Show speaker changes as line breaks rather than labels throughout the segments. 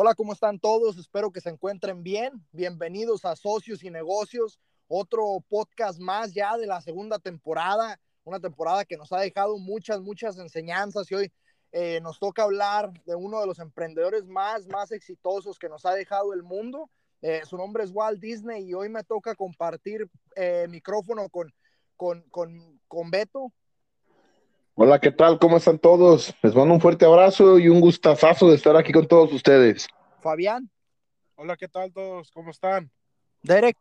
Hola, ¿cómo están todos? Espero que se encuentren bien. Bienvenidos a Socios y Negocios, otro podcast más ya de la segunda temporada, una temporada que nos ha dejado muchas, muchas enseñanzas y hoy eh, nos toca hablar de uno de los emprendedores más, más exitosos que nos ha dejado el mundo. Eh, su nombre es Walt Disney y hoy me toca compartir eh, micrófono con, con, con, con Beto.
Hola, ¿qué tal? ¿Cómo están todos? Les mando un fuerte abrazo y un gustazazo de estar aquí con todos ustedes.
Fabián.
Hola, ¿qué tal todos? ¿Cómo están?
Derek.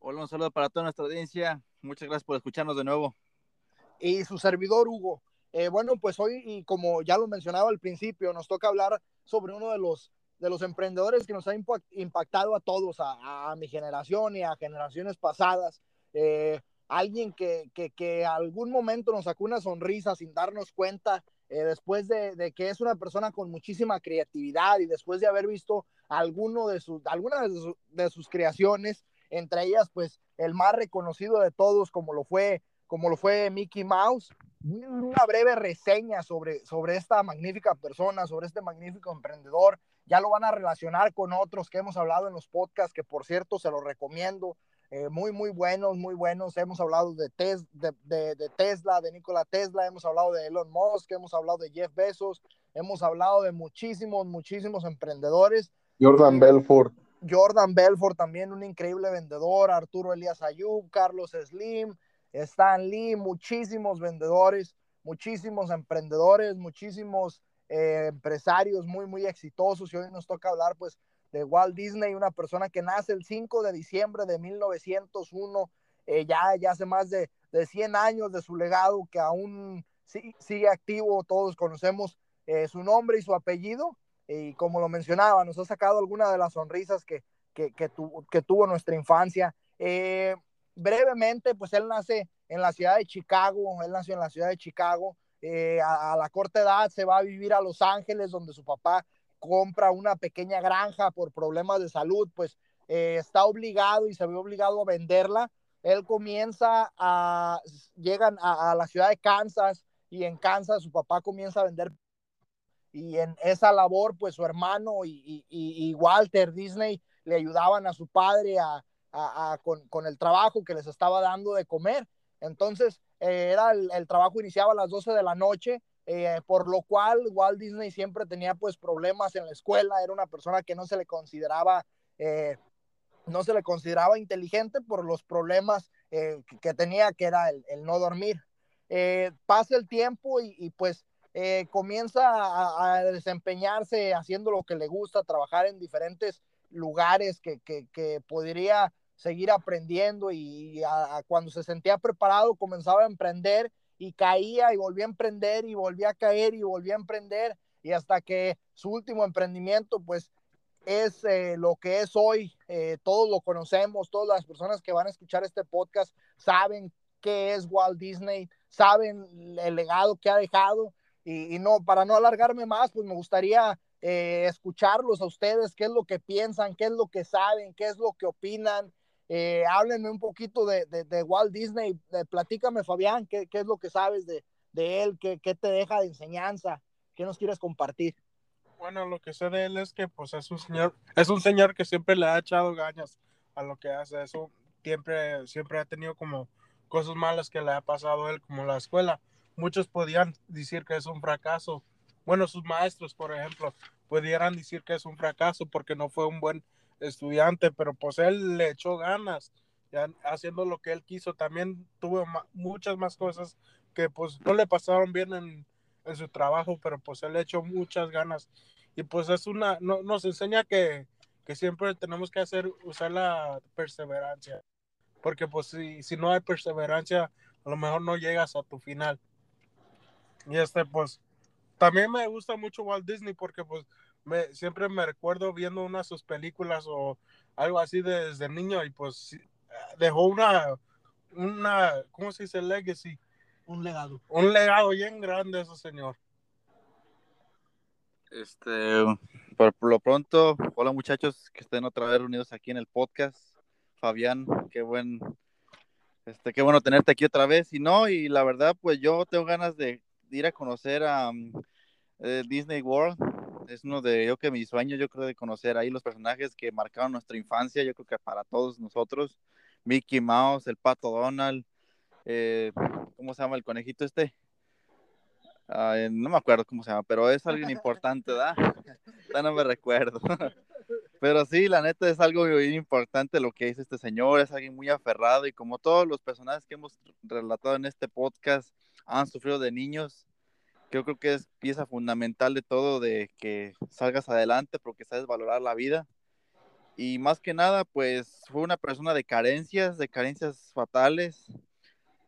Hola, un saludo para toda nuestra audiencia. Muchas gracias por escucharnos de nuevo.
Y su servidor Hugo. Eh, bueno, pues hoy, y como ya lo mencionaba al principio, nos toca hablar sobre uno de los, de los emprendedores que nos ha impactado a todos, a, a mi generación y a generaciones pasadas. Eh, alguien que, que, que, algún momento nos sacó una sonrisa sin darnos cuenta, eh, después de, de, que es una persona con muchísima creatividad y después de haber visto alguno de sus, alguna de, su, de sus creaciones, entre ellas, pues, el más reconocido de todos, como lo fue, como lo fue Mickey Mouse. Una breve reseña sobre, sobre esta magnífica persona, sobre este magnífico emprendedor. Ya lo van a relacionar con otros que hemos hablado en los podcasts, que por cierto se los recomiendo eh, muy, muy buenos, muy buenos. Hemos hablado de, tes, de, de, de, Tesla, de Nikola Tesla, hemos hablado de Elon Musk, hemos hablado de Jeff Bezos, hemos hablado de muchísimos, muchísimos emprendedores.
Jordan
y,
Belfort.
Jordan Belfort también un increíble vendedor, Arturo Elías Ayub, Carlos Slim, Stan Lee, muchísimos vendedores, muchísimos emprendedores, muchísimos eh, empresarios muy, muy exitosos y hoy nos toca hablar pues de Walt Disney, una persona que nace el 5 de diciembre de 1901, eh, ya, ya hace más de, de 100 años de su legado, que aún sigue activo, todos conocemos eh, su nombre y su apellido, y como lo mencionaba, nos ha sacado alguna de las sonrisas que, que, que, tu, que tuvo nuestra infancia. Eh, brevemente, pues él nace en la ciudad de Chicago, él nació en la ciudad de Chicago, eh, a, a la corta edad se va a vivir a Los Ángeles, donde su papá compra una pequeña granja por problemas de salud, pues eh, está obligado y se ve obligado a venderla. Él comienza a, llegan a, a, la ciudad de Kansas y en Kansas su papá comienza a vender y en esa labor pues su hermano y, y, Walter Disney le ayudaban a su padre a, con, con, el trabajo que les estaba dando de comer. Entonces eh, era el, el trabajo iniciaba a las 12 de la noche eh, por lo cual Walt Disney siempre tenía pues problemas en la escuela, era una persona que no se le consideraba, eh, no se le consideraba inteligente por los problemas eh, que tenía, que era el, el no dormir. Eh, pasa el tiempo y, y pues eh, comienza a, a, desempeñarse haciendo lo que le gusta, trabajar en diferentes lugares que, que, que podría seguir aprendiendo y a, a cuando se sentía preparado comenzaba a emprender y caía y volvía a emprender y volvía a caer y volvía a emprender y hasta que su último emprendimiento pues es eh, lo que es hoy, eh, todos lo conocemos, todas las personas que van a escuchar este podcast saben qué es Walt Disney, saben el legado que ha dejado y, no, para no alargarme más, pues me gustaría eh, escucharlos a ustedes, qué es lo que piensan, qué es lo que saben, qué es lo que opinan, eh, háblenme un poquito de, de, Walt Disney, de, platícame Fabián, ¿qué, ¿qué, es lo que sabes de, de él, ¿Qué, ¿Qué, te deja de enseñanza, qué nos quieres compartir.
Bueno, lo que sé de él es que pues es un señor, es un señor que siempre le ha echado ganas a lo que hace, eso siempre, siempre ha tenido como cosas malas que le ha pasado a él, como la escuela. Muchos podían decir que es un fracaso. Bueno, sus maestros, por ejemplo, pudieran decir que es un fracaso porque no fue un buen estudiante, pero pues él le echó ganas, ya haciendo lo que él quiso. También tuvo muchas más cosas que pues no le pasaron bien en, en, su trabajo, pero pues él le echó muchas ganas. Y pues es una, no, nos enseña que, que siempre tenemos que hacer, usar la perseverancia. Porque pues si, si no hay perseverancia, a lo mejor no llegas a tu final. Y este pues también me gusta mucho Walt Disney porque pues me, siempre me recuerdo viendo una de sus películas o algo así desde niño y pues dejó una, una, ¿cómo se dice? Legacy.
Un legado.
Un legado bien grande ese señor.
Este, por, por, lo pronto, hola muchachos que estén otra vez reunidos aquí en el podcast. Fabián, qué buen, este, qué bueno tenerte aquí otra vez. Y no, y la verdad, pues yo tengo ganas de, de ir a conocer a um, eh, Disney World es uno de, yo que mis sueños, yo creo de conocer ahí los personajes que marcaron nuestra infancia, yo creo que para todos nosotros, Mickey Mouse, el Pato Donald, eh, ¿cómo se llama el conejito este? no me acuerdo cómo se llama, pero es alguien importante, ¿verdad? ya no me recuerdo. pero sí, la neta es algo importante lo que dice este señor, es alguien muy aferrado y como todos los personajes que hemos relatado en este podcast han sufrido de niños, yo creo que es pieza fundamental de todo, de que salgas adelante porque sabes valorar la vida. Y más que nada, pues fue una persona de carencias, de carencias fatales.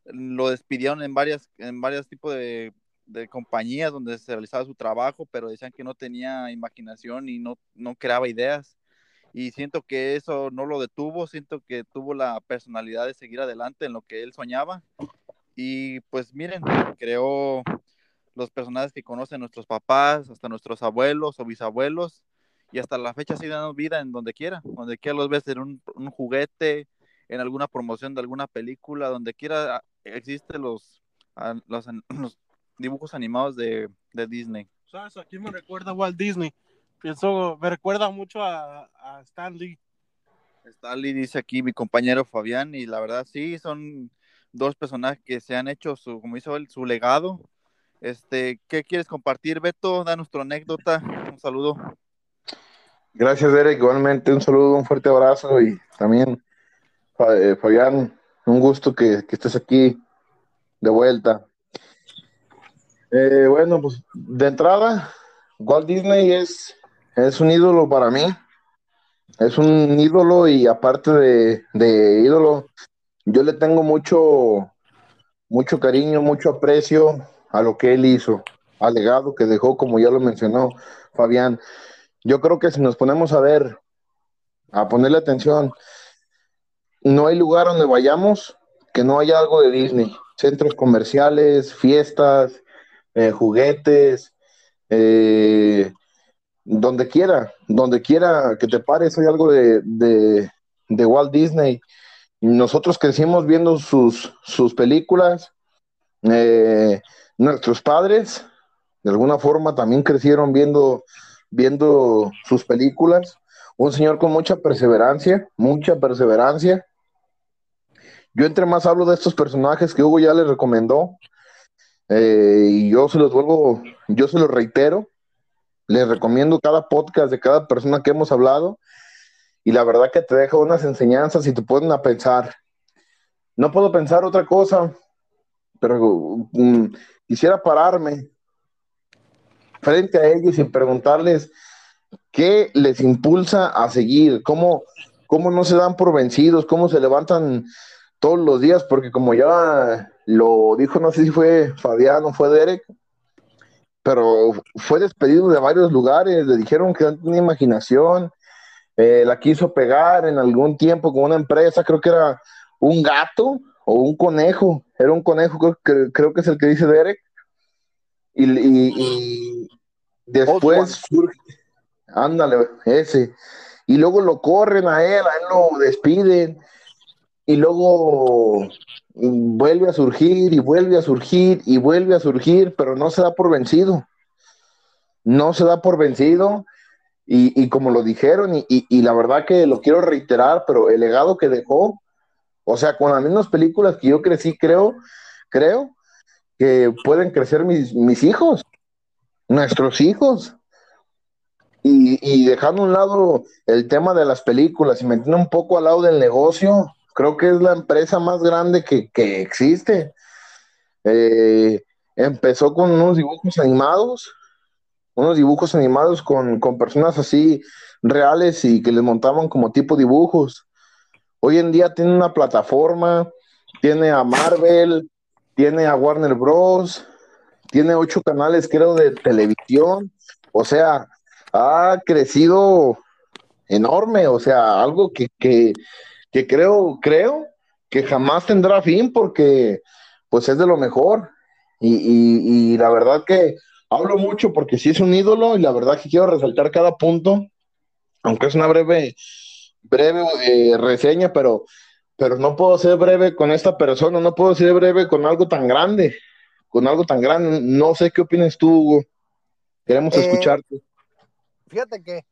Lo despidieron en varias, en varios tipos de, de compañías donde se realizaba su trabajo, pero decían que no tenía imaginación y no, no creaba ideas. Y siento que eso no lo detuvo, siento que tuvo la personalidad de seguir adelante en lo que él soñaba. Y pues miren, creó los personajes que conocen nuestros papás, hasta nuestros abuelos o bisabuelos, y hasta la fecha sí dan vida en donde quiera, donde quiera los ves en un, un juguete, en alguna promoción de alguna película, donde quiera ah, existen los, ah, los, los, dibujos animados de, de, Disney.
¿Sabes? Aquí me recuerda a Walt Disney. Pienso, me recuerda mucho a, a Stan Lee.
Stan Lee dice aquí mi compañero Fabián, y la verdad sí, son dos personajes que se han hecho, su, como hizo él, su legado este, ¿Qué quieres compartir, Beto? Da nuestra anécdota. Un saludo.
Gracias, Derek. Igualmente, un saludo, un fuerte abrazo y también, eh, Fabián, un gusto que, estés aquí de vuelta. Eh, bueno, pues de entrada, Walt Disney es, es un ídolo para mí. Es un ídolo y aparte de, de ídolo, yo le tengo mucho, mucho cariño, mucho aprecio a lo que él hizo, al legado que dejó, como ya lo mencionó Fabián. Yo creo que si nos ponemos a ver, a ponerle atención, no hay lugar donde vayamos que no haya algo de Disney. Centros comerciales, fiestas, eh, juguetes, eh, donde quiera, donde quiera que te pares, hay algo de, de, Walt Disney. Nosotros crecimos viendo sus, sus películas. Eh, nuestros padres, de alguna forma, también crecieron viendo, viendo sus películas. Un señor con mucha perseverancia, mucha perseverancia. Yo entre más hablo de estos personajes que Hugo ya les recomendó, eh, y yo se los vuelvo, yo se los reitero, les recomiendo cada podcast de cada persona que hemos hablado, y la verdad que te deja unas enseñanzas y te ponen a pensar. No puedo pensar otra cosa, pero um, quisiera pararme frente a ellos y preguntarles qué les impulsa a seguir, cómo, cómo no se dan por vencidos, cómo se levantan todos los días, porque como ya lo dijo, no sé si fue Fabián o fue Derek, pero fue despedido de varios lugares, le dijeron que no tenía imaginación, eh, la quiso pegar en algún tiempo con una empresa, creo que era un gato o un conejo, era un conejo, creo, creo que es el que dice Derek, y, después surge, ándale, ese, y luego lo corren a él, a él lo despiden, y luego vuelve a surgir y vuelve a surgir y vuelve a surgir, pero no se da por vencido. No se da por vencido. Y, como lo dijeron, y, y, la verdad que lo quiero reiterar, pero el legado que dejó, o sea, con las mismas películas que yo crecí, creo, creo que pueden crecer mis, mis hijos, nuestros hijos. Y, y, dejando a un lado el tema de las películas y metiendo un poco al lado del negocio, creo que es la empresa más grande que, que existe. Eh, empezó con unos dibujos animados, unos dibujos animados con, con, personas así reales y que les montaban como tipo dibujos. Hoy en día tiene una plataforma, tiene a Marvel, tiene a Warner Bros., tiene ocho canales, creo, de televisión. O sea, ha crecido enorme, o sea, algo que, que, creo, creo que jamás tendrá fin porque pues es de lo mejor. Y, y, la verdad que hablo mucho porque sí es un ídolo y la verdad que quiero resaltar cada punto, aunque es una breve, breve eh, reseña, pero pero no puedo ser breve con esta persona, no puedo ser breve con algo tan grande, con algo tan grande. No sé qué opinas tú, Hugo. Queremos eh, escucharte.
fíjate que,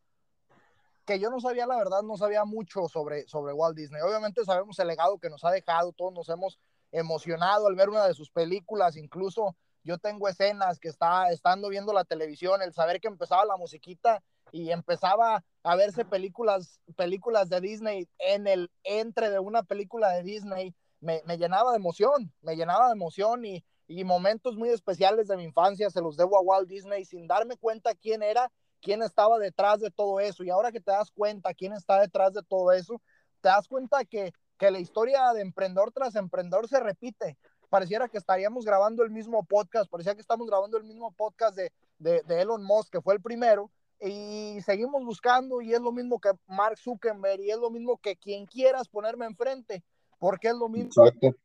que yo no sabía, la verdad, no sabía mucho sobre, sobre Walt Disney. Obviamente sabemos el legado que nos ha dejado, todos nos hemos emocionado al ver una de sus películas, incluso yo tengo escenas que está estando viendo la televisión, el saber que empezaba la musiquita y empezaba a verse películas, películas de Disney en el entre de una película de Disney, me, me llenaba de emoción, me llenaba de emoción y, y momentos muy especiales de mi infancia se los debo a Walt Disney sin darme cuenta quién era, quién estaba detrás de todo eso. Y ahora que te das cuenta quién está detrás de todo eso, te das cuenta que, que la historia de emprendedor tras emprendedor se repite. Pareciera que estaríamos grabando el mismo podcast, parecía que estamos grabando el mismo podcast de, de, de Elon Musk, que fue el primero, y seguimos buscando y es lo mismo que Mark Zuckerberg y es lo mismo que quien quieras ponerme enfrente, porque es lo mismo.
Exacto.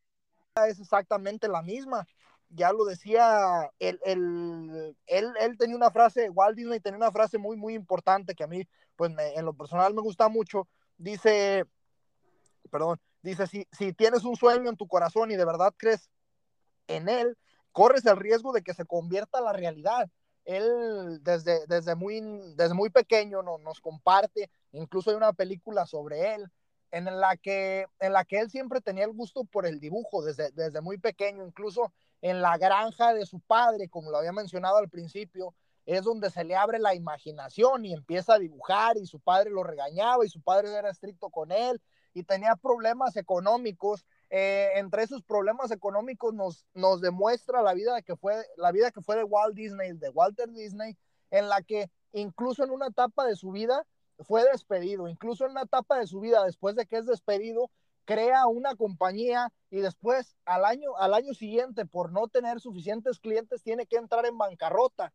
Es exactamente la misma ya lo decía, él, él, él, él, tenía una frase, Walt Disney tenía una frase muy, muy importante que a mí, pues me, en lo personal me gusta mucho. Dice, perdón, dice, si, si tienes un sueño en tu corazón y de verdad crees en él, corres el riesgo de que se convierta a la realidad. Él desde, desde, muy, desde muy pequeño no, nos comparte, incluso hay una película sobre él, en la que, en la que él siempre tenía el gusto por el dibujo desde, desde muy pequeño, incluso en la granja de su padre, como lo había mencionado al principio, es donde se le abre la imaginación y empieza a dibujar y su padre lo regañaba y su padre era estricto con él y tenía problemas económicos. Eh, entre esos problemas económicos nos, nos demuestra la vida que fue la vida que fue de Walt Disney, de Walter Disney, en la que incluso en una etapa de su vida fue despedido, incluso en una etapa de su vida después de que es despedido, crea una compañía y después al año, al año siguiente, por no tener suficientes clientes, tiene que entrar en bancarrota.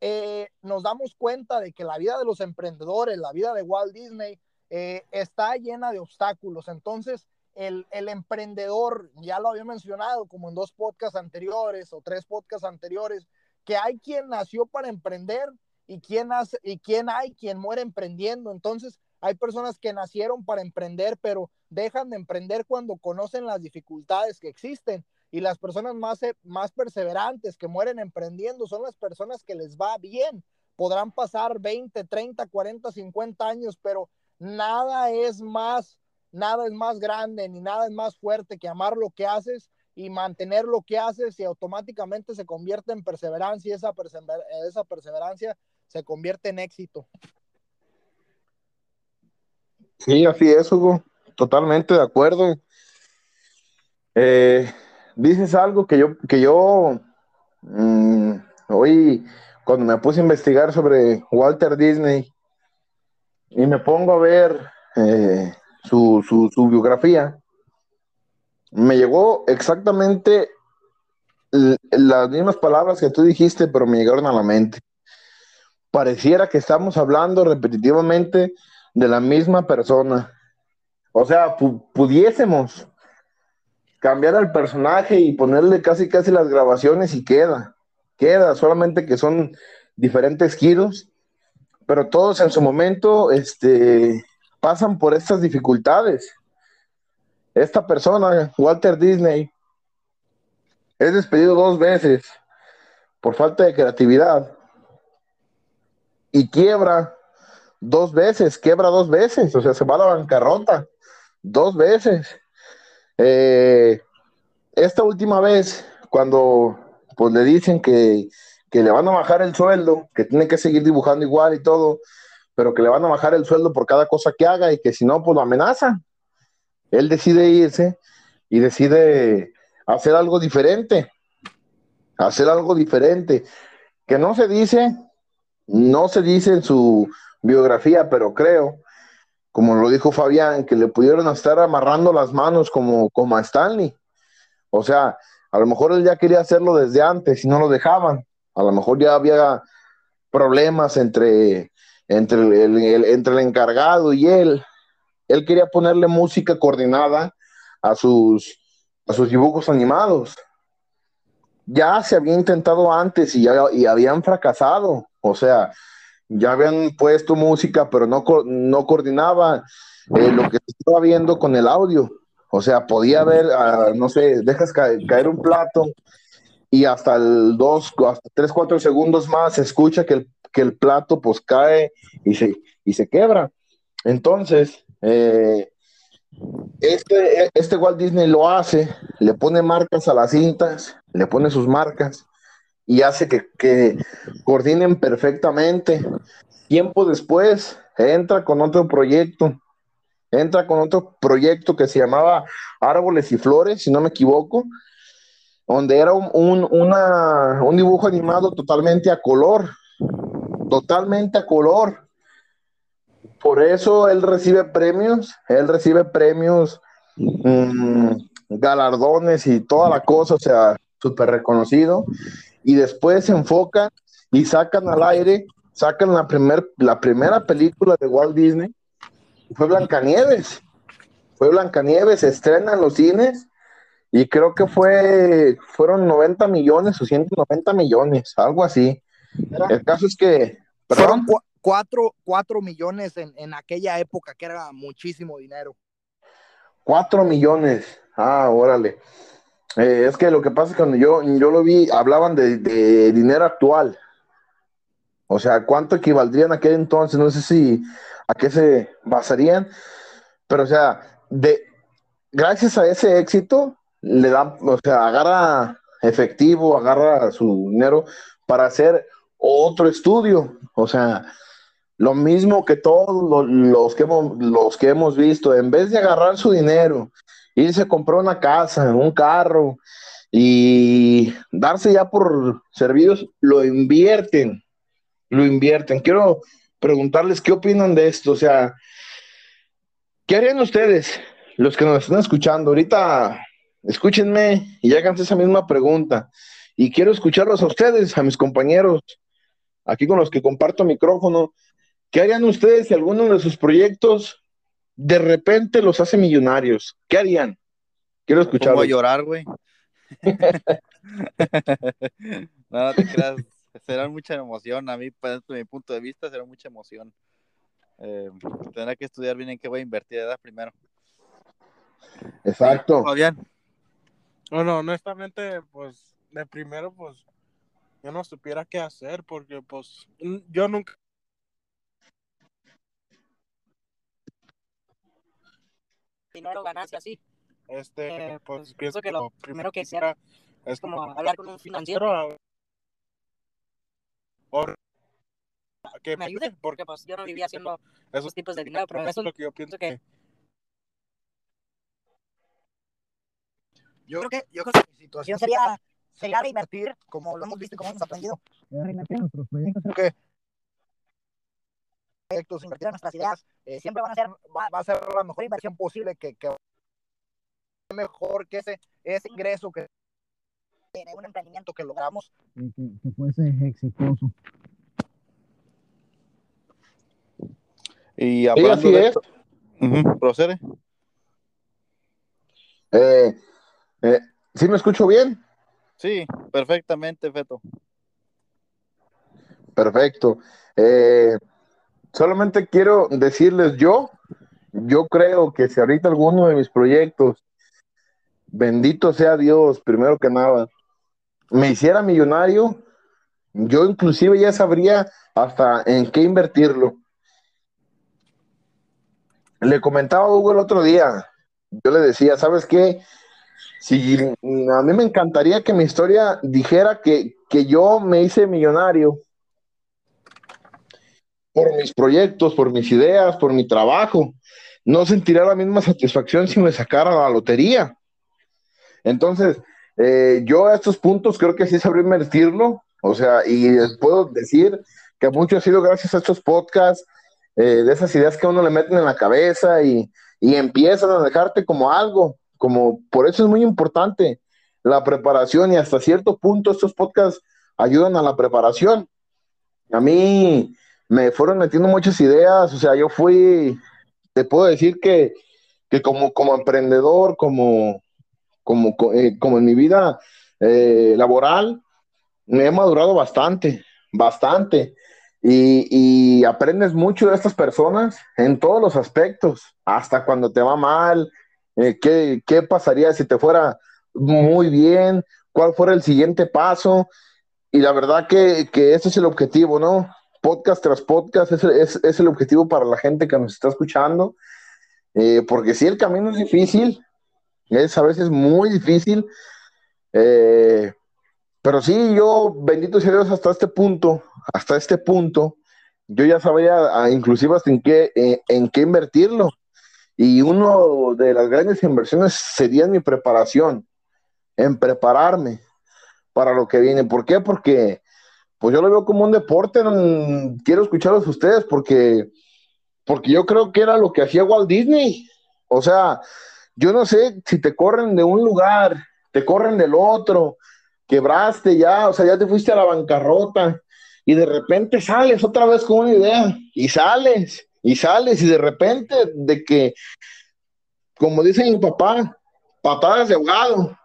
Eh, nos damos cuenta de que la vida de los emprendedores, la vida de Walt Disney, eh, está llena de obstáculos. Entonces, el, el, emprendedor, ya lo había mencionado como en dos podcasts anteriores o tres podcasts anteriores, que hay quien nació para emprender y quien, hace, y quien hay quien muere emprendiendo. Entonces, hay personas que nacieron para emprender, pero dejan de emprender cuando conocen las dificultades que existen. Y las personas más, eh, más perseverantes que mueren emprendiendo son las personas que les va bien. Podrán pasar 20, 30, 40, 50 años, pero nada es más, nada es más grande ni nada es más fuerte que amar lo que haces y mantener lo que haces y automáticamente se convierte en perseverancia y esa, persever esa perseverancia se convierte en éxito.
Sí, así es, Hugo. Totalmente de acuerdo. Eh, dices algo que yo, que yo mmm, hoy, cuando me puse a investigar sobre Walter Disney y me pongo a ver eh, su, su, su, biografía, me llegó exactamente las mismas palabras que tú dijiste, pero me llegaron a la mente. Pareciera que estamos hablando repetitivamente de la misma persona. O sea, pu pudiésemos cambiar al personaje y ponerle casi casi las grabaciones y queda. Queda, solamente que son diferentes giros, pero todos en su momento este, pasan por estas dificultades. Esta persona, Walter Disney, es despedido dos veces por falta de creatividad y quiebra dos veces, quiebra dos veces, o sea, se va a la bancarrota dos veces. Eh, esta última vez, cuando pues le dicen que, que, le van a bajar el sueldo, que tiene que seguir dibujando igual y todo, pero que le van a bajar el sueldo por cada cosa que haga y que si no, pues lo amenazan. Él decide irse y decide hacer algo diferente, hacer algo diferente, que no se dice, no se dice en su biografía, pero creo, como lo dijo Fabián, que le pudieron estar amarrando las manos como, como a Stanley. O sea, a lo mejor él ya quería hacerlo desde antes y no lo dejaban. A lo mejor ya había problemas entre, entre, el, entre el encargado y él. Él quería ponerle música coordinada a sus, a sus dibujos animados. Ya se había intentado antes y, ya, y habían fracasado. O sea, ya habían puesto música, pero no, no coordinaba eh, lo que estaba viendo con el audio. O sea, podía ver, uh, no sé, dejas ca caer un plato y hasta el 2, hasta 3, 4 segundos más se escucha que el, que el plato pues cae y se, y se quebra. Entonces, eh, este, este Walt Disney lo hace, le pone marcas a las cintas, le pone sus marcas y hace que, que coordinen perfectamente. Tiempo después, entra con otro proyecto, entra con otro proyecto que se llamaba Árboles y Flores, si no me equivoco, donde era un, un, un dibujo animado totalmente a color, totalmente a color. Por eso él recibe premios, él recibe premios, mmm, galardones y toda la cosa, o sea, súper reconocido. Y después se enfocan y sacan al aire, sacan la, primer, la primera película de Walt Disney, fue Blancanieves. Fue Blancanieves, se estrena en los cines y creo que fue, fueron 90 millones o 190 millones, algo así. El caso es que,
Fueron cuatro, cuatro millones en, en, aquella época, que era muchísimo dinero.
Cuatro millones, ah, órale. Eh, es que lo que pasa es que cuando yo, yo lo vi, hablaban de, de dinero actual. O sea, ¿cuánto equivaldría en aquel entonces? No sé si a qué se basarían, pero o sea, de, gracias a ese éxito, le dan, o sea, agarra efectivo, agarra su dinero para hacer otro estudio. O sea, lo mismo que todos los, que, hemos, los que hemos visto, en vez de agarrar su dinero, irse a comprar una casa, un carro y darse ya por servidos, lo invierten, lo invierten. Quiero preguntarles qué opinan de esto, o sea, ¿qué harían ustedes, los que nos están escuchando? Ahorita escúchenme y háganse esa misma pregunta. Y quiero escucharlos a ustedes, a mis compañeros, aquí con los que comparto micrófono. ¿Qué harían ustedes si alguno de sus proyectos de repente los hace millonarios? ¿Qué harían? Quiero escucharlos.
Voy a llorar, güey. no, te creas. Será mucha emoción. A mí, desde mi punto de vista, será mucha emoción. Eh, tendrá que estudiar bien en qué voy a invertir edad primero.
Exacto.
bien. Bueno, honestamente, pues, de primero, pues, yo no supiera qué hacer, porque, pues, yo nunca.
Dinero, ganancia, sí.
Este,
Eh,
pues,
pues,
pienso que lo primero que hiciera es
como hablar con un financiero
o que
me ayude, porque pues yo no vivía haciendo
Eso
esos tipos de dinero, pero
eso
eso
es lo que yo pienso que
Yo creo que, yo creo que mi situación sería, sería reinvertir, como lo hemos visto y como hemos aprendido. Reinvertir en nuestros proyectos. Creo que proyectos, invertir en nuestras ideas, eh, siempre van a ser, va, va, a ser la mejor inversión posible que, que mejor que ese, ese ingreso que en un emprendimiento que logramos
que, que fuese exitoso.
Y
Sí,
hablando
así
de
es.
procede.
Eh, eh, ¿Sí me escucho bien?
Sí, perfectamente, Feto.
Perfecto. Eh, solamente quiero decirles yo, yo creo que si ahorita alguno de mis proyectos, bendito sea Dios, primero que nada, me hiciera millonario, yo inclusive ya sabría hasta en qué invertirlo. Le comentaba a Hugo el otro día, yo le decía, ¿sabes qué? Si a mí me encantaría que mi historia dijera que, que yo me hice millonario por mis proyectos, por mis ideas, por mi trabajo. No sentiría la misma satisfacción si me sacara la lotería. Entonces, eh, yo a estos puntos creo que sí sabré invertirlo. O sea, y puedo decir que mucho ha sido gracias a estos podcasts, eh, de esas ideas que a uno le meten en la cabeza y, y empiezan a dejarte como algo, como por eso es muy importante la preparación y hasta cierto punto estos podcasts ayudan a la preparación. A mí me fueron metiendo muchas ideas, o sea, yo fui, te puedo decir que, que como, como emprendedor, como, como, eh, como en mi vida eh, laboral, me he madurado bastante, bastante. Y, y, aprendes mucho de estas personas en todos los aspectos, hasta cuando te va mal, eh, ¿qué, ¿qué, pasaría si te fuera muy bien, cuál fuera el siguiente paso. Y la verdad que, que ese es el objetivo, ¿no? podcast tras podcast, es, es, el objetivo para la gente que nos está escuchando, eh, porque sí, el camino es difícil, es a veces muy difícil, eh, pero sí, yo, bendito sea Dios, hasta este punto, hasta este punto, yo ya sabía, ah, inclusive hasta en qué, eh, en qué invertirlo. Y uno de las grandes inversiones sería mi preparación, en prepararme para lo que viene. ¿Por qué? Porque pues yo lo veo como un deporte, no- quiero escucharlos ustedes porque, porque yo creo que era lo que hacía Walt Disney. O sea, yo no sé si te corren de un lugar, te corren del otro, quebraste ya, o sea, ya te fuiste a la bancarrota y de repente sales otra vez con una idea y sales y sales y de repente de que, como dice mi papá, patadas de ahogado,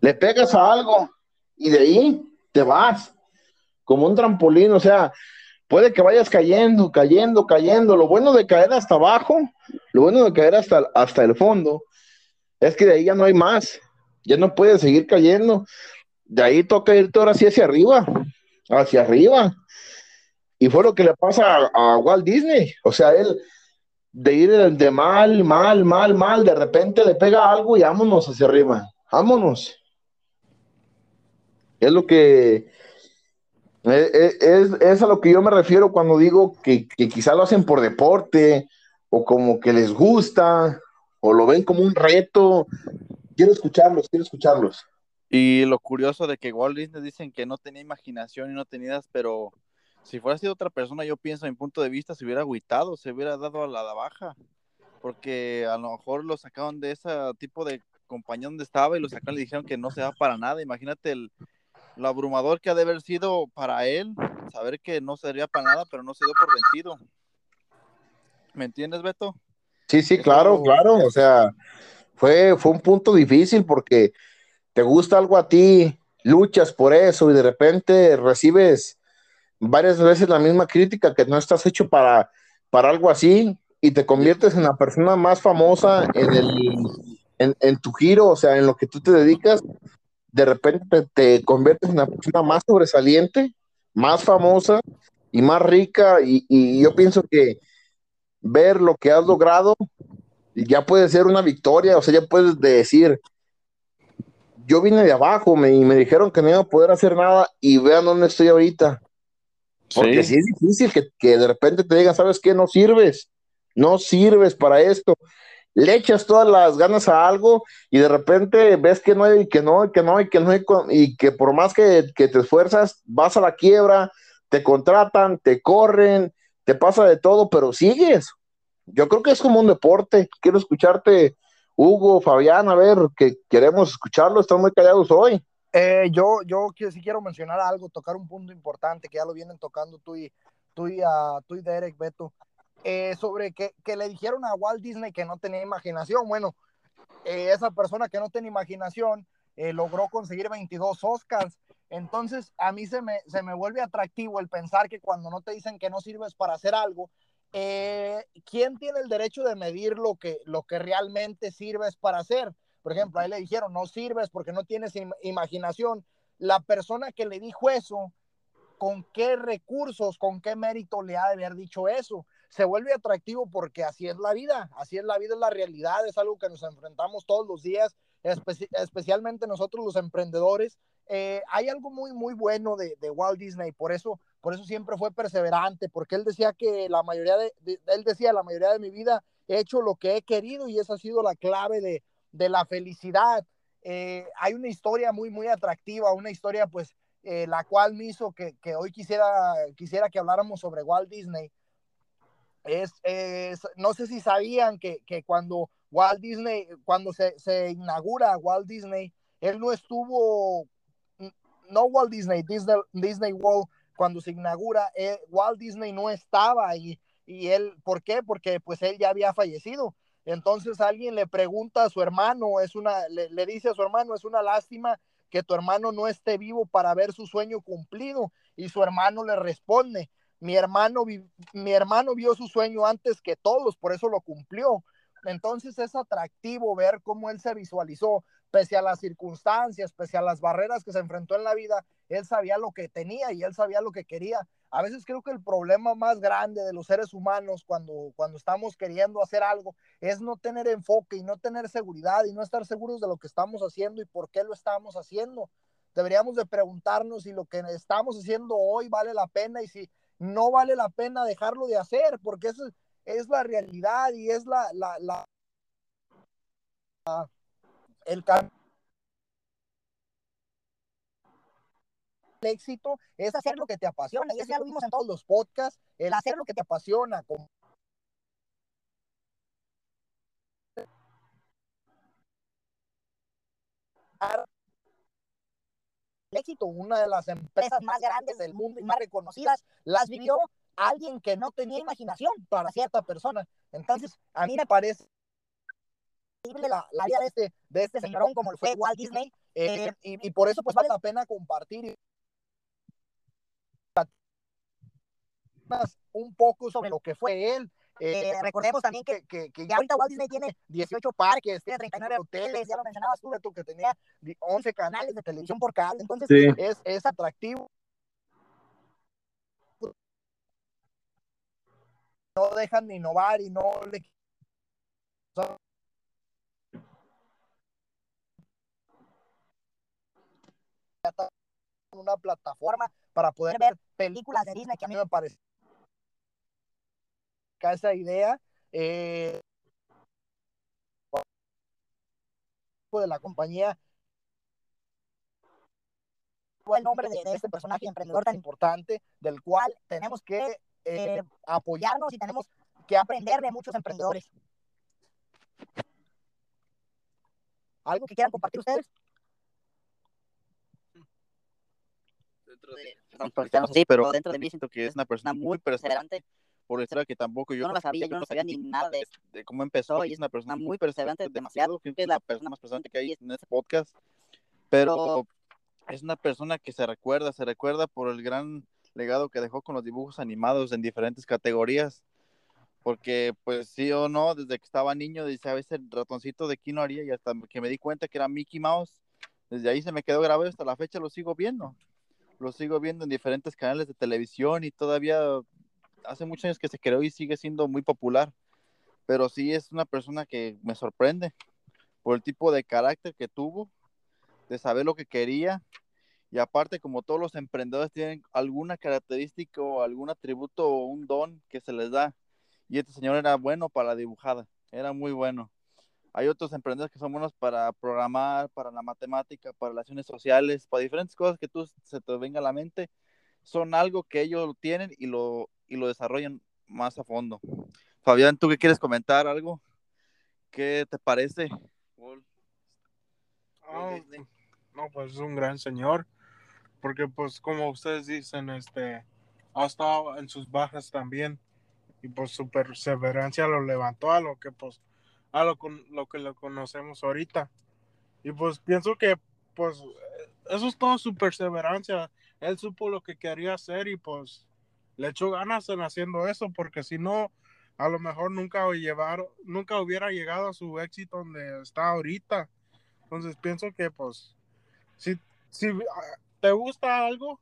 le pegas a algo y de ahí te vas como un trampolín, o sea, puede que vayas cayendo, cayendo, cayendo. Lo bueno de caer hasta abajo, lo bueno de caer hasta, hasta el fondo, es que de ahí ya no hay más, ya no puedes seguir cayendo. De ahí toca irte ahora sí hacia arriba, hacia arriba. Y fue lo que le pasa a, Walt Disney, o sea, él de ir de, mal, mal, mal, mal, de repente le pega algo y vámonos hacia arriba, vámonos. Es lo que eh, eh, es, es a lo que yo me refiero cuando digo que, quizá lo hacen por deporte o como que les gusta o lo ven como un reto. Quiero escucharlos, quiero escucharlos.
Y lo curioso de que Walt Disney dicen que no tenía imaginación y no tenía ideas, pero si fuera sido otra persona, yo pienso, en mi punto de vista, se hubiera agüitado, se hubiera dado a la baja, porque a lo mejor lo sacaron de ese tipo de compañía donde estaba y lo sacaron y le dijeron que no se va para nada. Imagínate el, lo abrumador que ha de haber sido para él, saber que no sería para nada, pero no se dio por vencido. ¿Me entiendes, Beto?
Sí, sí,
Eso-
claro, claro. O sea, fue, fue un punto difícil porque te gusta algo a ti, luchas por eso y de repente recibes varias veces la misma crítica que no estás hecho para, para algo así y te conviertes en la persona más famosa en, el, en, tu giro, o sea, en lo que tú te dedicas. De repente te, te conviertes en la persona más sobresaliente, más famosa y más rica y, y yo pienso que ver lo que has logrado ya puede ser una victoria, o sea, ya puedes decir, yo vine de abajo me, y me dijeron que no iba a poder hacer nada y vean dónde estoy ahorita. Porque sí, es difícil que, que de repente te digan, ¿sabes qué? No sirves, no sirves para esto. Le echas todas las ganas a algo y de repente ves que no hay, que no, y que no, y que no, hay y que por más que, que te esfuerzas, vas a la quiebra, te contratan, te corren, te pasa de todo, pero sigues. Yo creo que es como un deporte. Quiero escucharte, Hugo, Fabián, a ver, que queremos escucharlo, están muy callados hoy.
Eh, yo, yo sí quiero mencionar algo, tocar un punto importante que ya lo vienen tocando tú y, tú y, ah, tú y Derek, Beto, eh, sobre que, que le dijeron a Walt Disney que no tenía imaginación. Bueno, eh, esa persona que no tenía imaginación eh, logró conseguir 22 Oscars. Entonces, a mí se me, se me vuelve atractivo el pensar que cuando no te dicen que no sirves para hacer algo, ¿quién tiene el derecho de medir lo que, lo que realmente sirves para hacer? Por ejemplo, ahí le dijeron, no sirves porque no tienes im- imaginación. La persona que le dijo eso, ¿con qué recursos, con qué mérito le ha de haber dicho eso? Se vuelve atractivo porque así es la vida, así es la vida, es la realidad, es algo que nos enfrentamos todos los días, espe- especialmente nosotros los emprendedores. Eh, hay algo muy, muy bueno de, de Walt Disney, por eso, por eso siempre fue perseverante, porque él decía que la mayoría de, de- él decía, la mayoría de mi vida he hecho lo que he querido y esa ha sido la clave de, de la felicidad. Eh, hay una historia muy, muy atractiva, una historia pues eh, la cual me hizo que, que hoy quisiera, quisiera que habláramos sobre Walt Disney. Es, no sé si sabían que, que cuando Walt Disney, cuando se, se inaugura Walt Disney, él no estuvo, no Walt Disney, Disney, Disney World, cuando se inaugura, eh, Walt Disney no estaba ahí. Y él, ¿por qué? Porque pues él ya había fallecido. Entonces alguien le pregunta a su hermano, es una, le, dice a su hermano, es una lástima que tu hermano no esté vivo para ver su sueño cumplido. Y su hermano le responde, mi hermano, mi hermano vio su sueño antes que todos, por eso lo cumplió. Entonces es atractivo ver cómo él se visualizó, pese a las circunstancias, pese a las barreras que se enfrentó en la vida, él sabía lo que tenía y él sabía lo que quería. A veces creo que el problema más grande de los seres humanos cuando, cuando estamos queriendo hacer algo es no tener enfoque y no tener seguridad y no estar seguros de lo que estamos haciendo y por qué lo estamos haciendo. Deberíamos de preguntarnos si lo que estamos haciendo hoy vale la pena y si no vale la pena dejarlo de hacer, porque eso es la realidad y es la, la, el cambio el éxito es hacer lo que te apasiona, y eso ya lo vimos en todos los podcasts, el hacer lo que te apasiona. Como... El éxito, una de las empresas más grandes del mundo y más reconocidas, las vivió alguien que no tenía imaginación para cierta persona. Entonces, a mí me parece la, la vida de este, de este señorón como fue Walt Disney, eh, y, y por eso pues vale la pena compartir un poco sobre lo que fue él. Eh, recordemos también que, que, que, ya ahorita Walt Disney tiene 18 parques, tiene 39 hoteles, ya lo mencionabas tú, que tenía 11 canales de televisión por cable, entonces sí. es, es atractivo. No dejan de innovar y no le una plataforma para poder ver películas de Disney que a mí me parece esa idea eh, de la compañía fue el nombre de, de, este personaje emprendedor tan importante del cual tenemos que eh, apoyarnos y tenemos que aprender de muchos emprendedores. ¿Algo que quieran compartir ustedes?
Dentro de, no, sí, pero dentro de mí siento que es una persona muy perseverante por el que tampoco yo,
yo no la sabía, yo no sabía ni nada de,
de cómo empezó y es una persona muy perseverante, demasiado, creo que es la persona más perseverante que hay en este podcast, pero es una persona que se recuerda, se recuerda por el gran legado que dejó con los dibujos animados en diferentes categorías, porque pues sí o no, desde que estaba niño, dice a veces el ratoncito de Kino haría y hasta que me di cuenta que era Mickey Mouse, desde ahí se me quedó grabado hasta la fecha lo sigo viendo, lo sigo viendo en diferentes canales de televisión y todavía hace muchos años que se creó y sigue siendo muy popular, pero sí es una persona que me sorprende por el tipo de carácter que tuvo, de saber lo que quería, y aparte como todos los emprendedores tienen alguna característica o algún atributo o un don que se les da, y este señor era bueno para la dibujada, era muy bueno. Hay otros emprendedores que son buenos para programar, para la matemática, para relaciones sociales, para diferentes cosas que tú se te venga a la mente. Son algo que ellos tienen y lo, y lo desarrollan más a fondo. Fabián, ¿tú qué quieres comentar algo? ¿Qué te parece?
Oh, no, pues es un gran señor, porque pues como ustedes dicen, este, ha estado en sus bajas también y pues su perseverancia lo levantó a lo que pues a lo, lo que lo conocemos ahorita. Y pues pienso que pues eso es todo su perseverancia. Él supo lo que quería hacer y pues le echó ganas en haciendo eso, porque si no, a lo mejor nunca, llevar, nunca hubiera llegado a su éxito donde está ahorita. Entonces pienso que pues, si, si te gusta algo,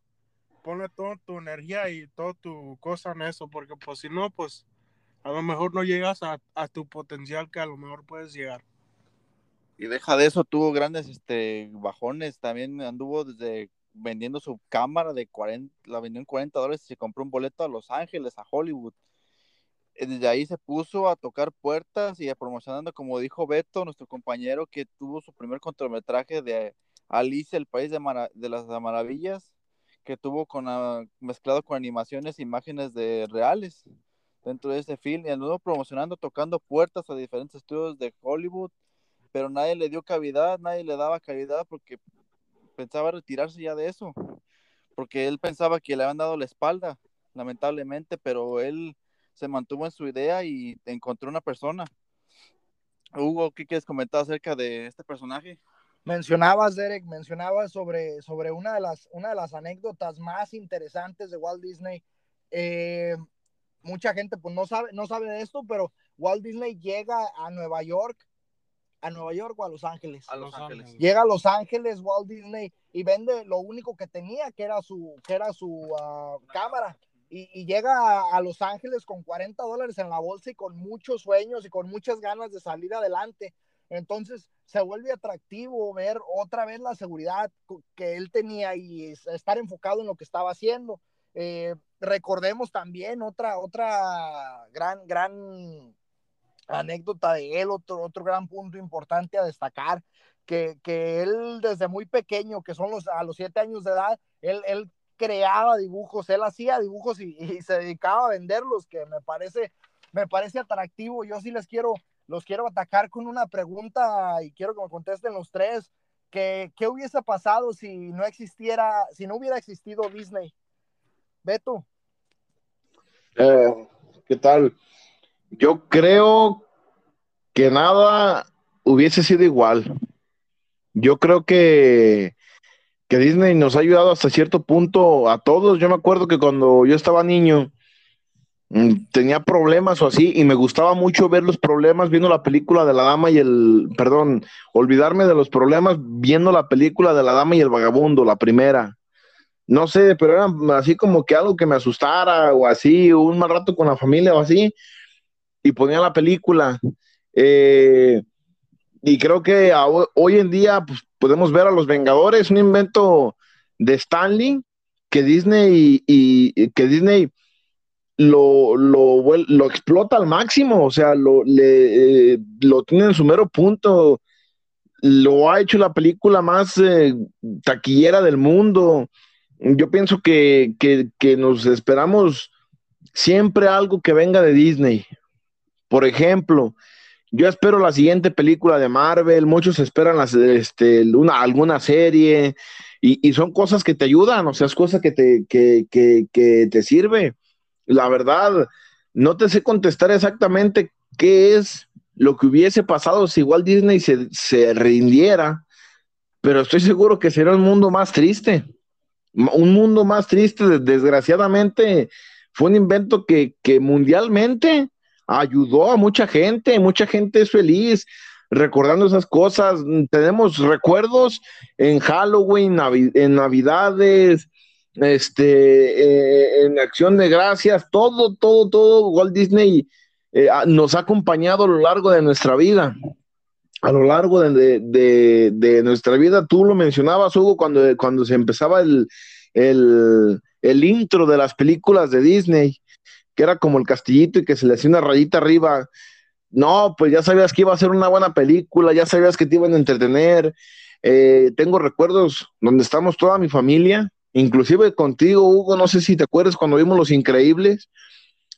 ponle toda tu energía y toda tu cosa en eso, porque pues si no, pues a lo mejor no llegas a, a tu potencial que a lo mejor puedes llegar.
Y deja de eso, tuvo grandes este, bajones, también anduvo desde vendiendo su cámara de 40, la vendió en 40 dólares y se compró un boleto a Los Ángeles, a Hollywood. Desde ahí se puso a tocar puertas y a promocionando, como dijo Beto, nuestro compañero, que tuvo su primer cortometraje de Alice, el País de, Mara de las Maravillas, que tuvo con, uh, mezclado con animaciones e imágenes de reales dentro de ese film y anduvo promocionando, tocando puertas a diferentes estudios de Hollywood, pero nadie le dio cavidad, nadie le daba cavidad porque pensaba retirarse ya de eso, porque él pensaba que le habían dado la espalda, lamentablemente, pero él se mantuvo en su idea y encontró una persona. Hugo, ¿qué quieres comentar acerca de este personaje?
Mencionabas, Derek, mencionabas sobre, sobre una, de las, una de las anécdotas más interesantes de Walt Disney. Eh, mucha gente pues no sabe, no sabe de esto, pero Walt Disney llega a Nueva York a Nueva York o a Los Ángeles.
A Los Ángeles.
Llega a Los Ángeles Walt Disney y vende lo único que tenía, que era su, que era su uh, cámara. y, y llega a, a Los Ángeles con 40 dólares en la bolsa y con muchos sueños y con muchas ganas de salir adelante. Entonces se vuelve atractivo ver otra vez la seguridad que él tenía y es- estar enfocado en lo que estaba haciendo. Eh, recordemos también otra, otra gran, gran anécdota de él, otro, otro gran punto importante a destacar, que, que él desde muy pequeño, que son los, a los siete años de edad, él, él creaba dibujos, él hacía dibujos y, se dedicaba a venderlos, que me parece, me parece atractivo. Yo sí les quiero, los quiero atacar con una pregunta y quiero que me contesten los tres. Que, ¿Qué hubiese pasado si no existiera, si no hubiera existido Disney? Beto.
Eh, ¿Qué tal? Yo creo que nada hubiese sido igual. Yo creo que, que Disney nos ha ayudado hasta cierto punto a todos. Yo me acuerdo que cuando yo estaba niño mm, tenía problemas o así y me gustaba mucho ver los problemas viendo la película de la dama y el, perdón, olvidarme de los problemas viendo la película de la dama y el vagabundo, la primera. No sé, pero era así como que algo que me asustara o así, un mal rato con la familia o así, y ponía la película. Eh, y creo que hoy en día pues, podemos ver a los Vengadores, un invento de Stanley que Disney y, que Disney lo, lo, lo explota al máximo, o sea, lo, eh, lo tiene en su mero punto, lo ha hecho la película más eh, taquillera del mundo. Yo pienso que, que, que nos esperamos siempre algo que venga de Disney. Por ejemplo, yo espero la siguiente película de Marvel, muchos esperan este, una, alguna serie, y, y son cosas que te ayudan, o sea, es cosas que te, que, que, que te sirve. La verdad, no te sé contestar exactamente qué es lo que hubiese pasado si igual Disney se, se rindiera, pero estoy seguro que será un mundo más triste. Un mundo más triste, desgraciadamente, fue un invento que, que mundialmente ayudó a mucha gente, mucha gente es feliz recordando esas cosas. Tenemos recuerdos en Halloween, en Navidades, este, eh, en Acción de Gracias, todo, todo, todo. Walt Disney eh, nos ha acompañado a lo largo de nuestra vida. A lo largo de, de, de, de nuestra vida, tú lo mencionabas, Hugo, cuando, cuando se empezaba el, el, el intro de las películas de Disney que era como el castillito y que se le hacía una rayita arriba. No, pues ya sabías que iba a ser una buena película, ya sabías que te iban a entretener. Eh, tengo recuerdos donde estamos toda mi familia, inclusive contigo, Hugo, no sé si te acuerdas cuando vimos Los Increíbles,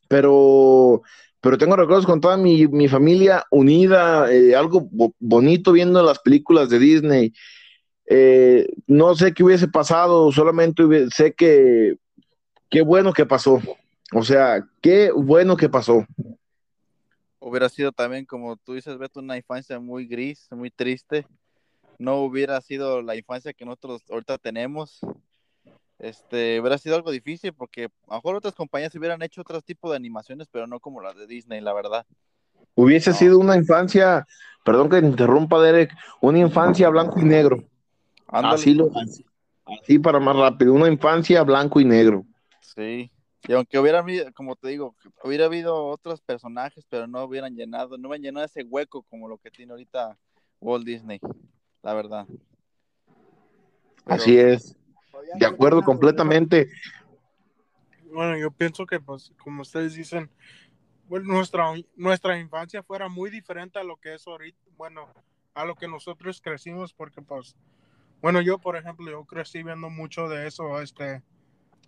pero, pero tengo recuerdos con toda mi, mi familia unida, eh, algo bo bonito viendo las películas de Disney. Eh, no sé qué hubiese pasado, solamente hubiese, sé que qué bueno que pasó. O sea, qué bueno que pasó.
Hubiera sido también, como tú dices, Beto, una infancia muy gris, muy triste. No hubiera sido la infancia que nosotros ahorita tenemos. Este, hubiera sido algo difícil porque a lo mejor otras compañías hubieran hecho otro tipo de animaciones, pero no como las de Disney, la verdad.
Hubiese no. sido una infancia, perdón que te interrumpa, Derek, una infancia blanco y negro.
Ándale.
Así, lo, así, así para más rápido, una infancia blanco y negro.
Sí, y aunque hubiera habido, como te digo, hubiera habido otros personajes, pero no hubieran llenado, no hubieran llenado ese hueco como lo que tiene ahorita Walt Disney, la verdad.
Pero, Así es. De acuerdo completamente.
Bueno, yo pienso que, pues, como ustedes dicen, bueno, nuestra, nuestra infancia fuera muy diferente a lo que es ahorita, bueno, a lo que nosotros crecimos, porque, pues, bueno, yo, por ejemplo, yo crecí viendo mucho de eso, este,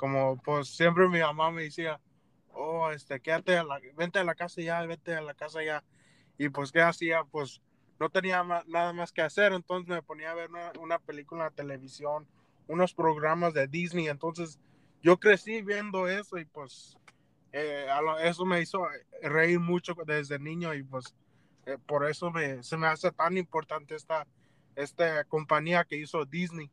como pues siempre mi mamá me decía, oh, este, quédate, a la, vente a la casa ya, vente a la casa ya. Y pues, ¿qué hacía? Pues no tenía más, nada más que hacer, entonces me ponía a ver una, película en la televisión, unos programas de Disney, entonces yo crecí viendo eso y pues eh, eso me hizo reír mucho desde niño y pues eh, por eso me, se me hace tan importante esta, esta compañía que hizo Disney.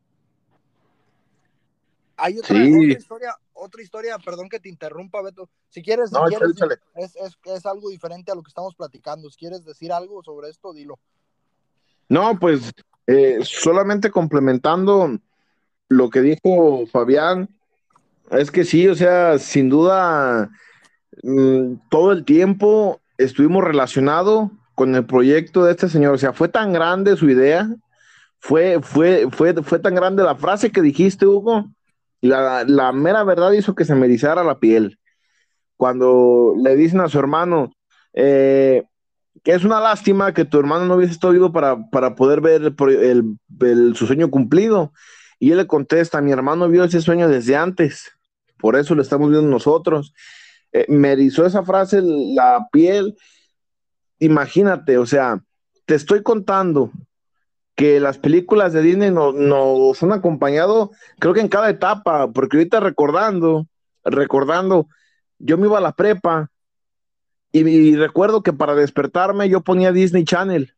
Hay otra, sí. otra, historia, otra historia, perdón que te interrumpa, Beto. Si quieres,
no,
si quieres
échale.
es, es, es, algo diferente a lo que estamos platicando. Si quieres decir algo sobre esto, dilo.
No, pues eh, solamente complementando lo que dijo Fabián, Es que sí, o sea, sin duda, mm, todo el tiempo estuvimos relacionados con el proyecto de este señor. O sea, fue tan grande su idea, fue, fue, fue, fue tan grande la frase que dijiste, Hugo, la, la mera verdad hizo que se me erizara la piel. Cuando le dicen a su hermano, eh, que es una lástima que tu hermano no hubiese estado vivo para, para poder ver el, su sueño cumplido. Y él le contesta, mi hermano vio ese sueño desde antes, por eso lo estamos viendo nosotros. Eh, me esa frase la piel. Imagínate, o sea, te estoy contando que las películas de Disney no- nos han acompañado, creo que en cada etapa, porque ahorita recordando, recordando, yo me iba a la prepa y, recuerdo que para despertarme yo ponía Disney Channel.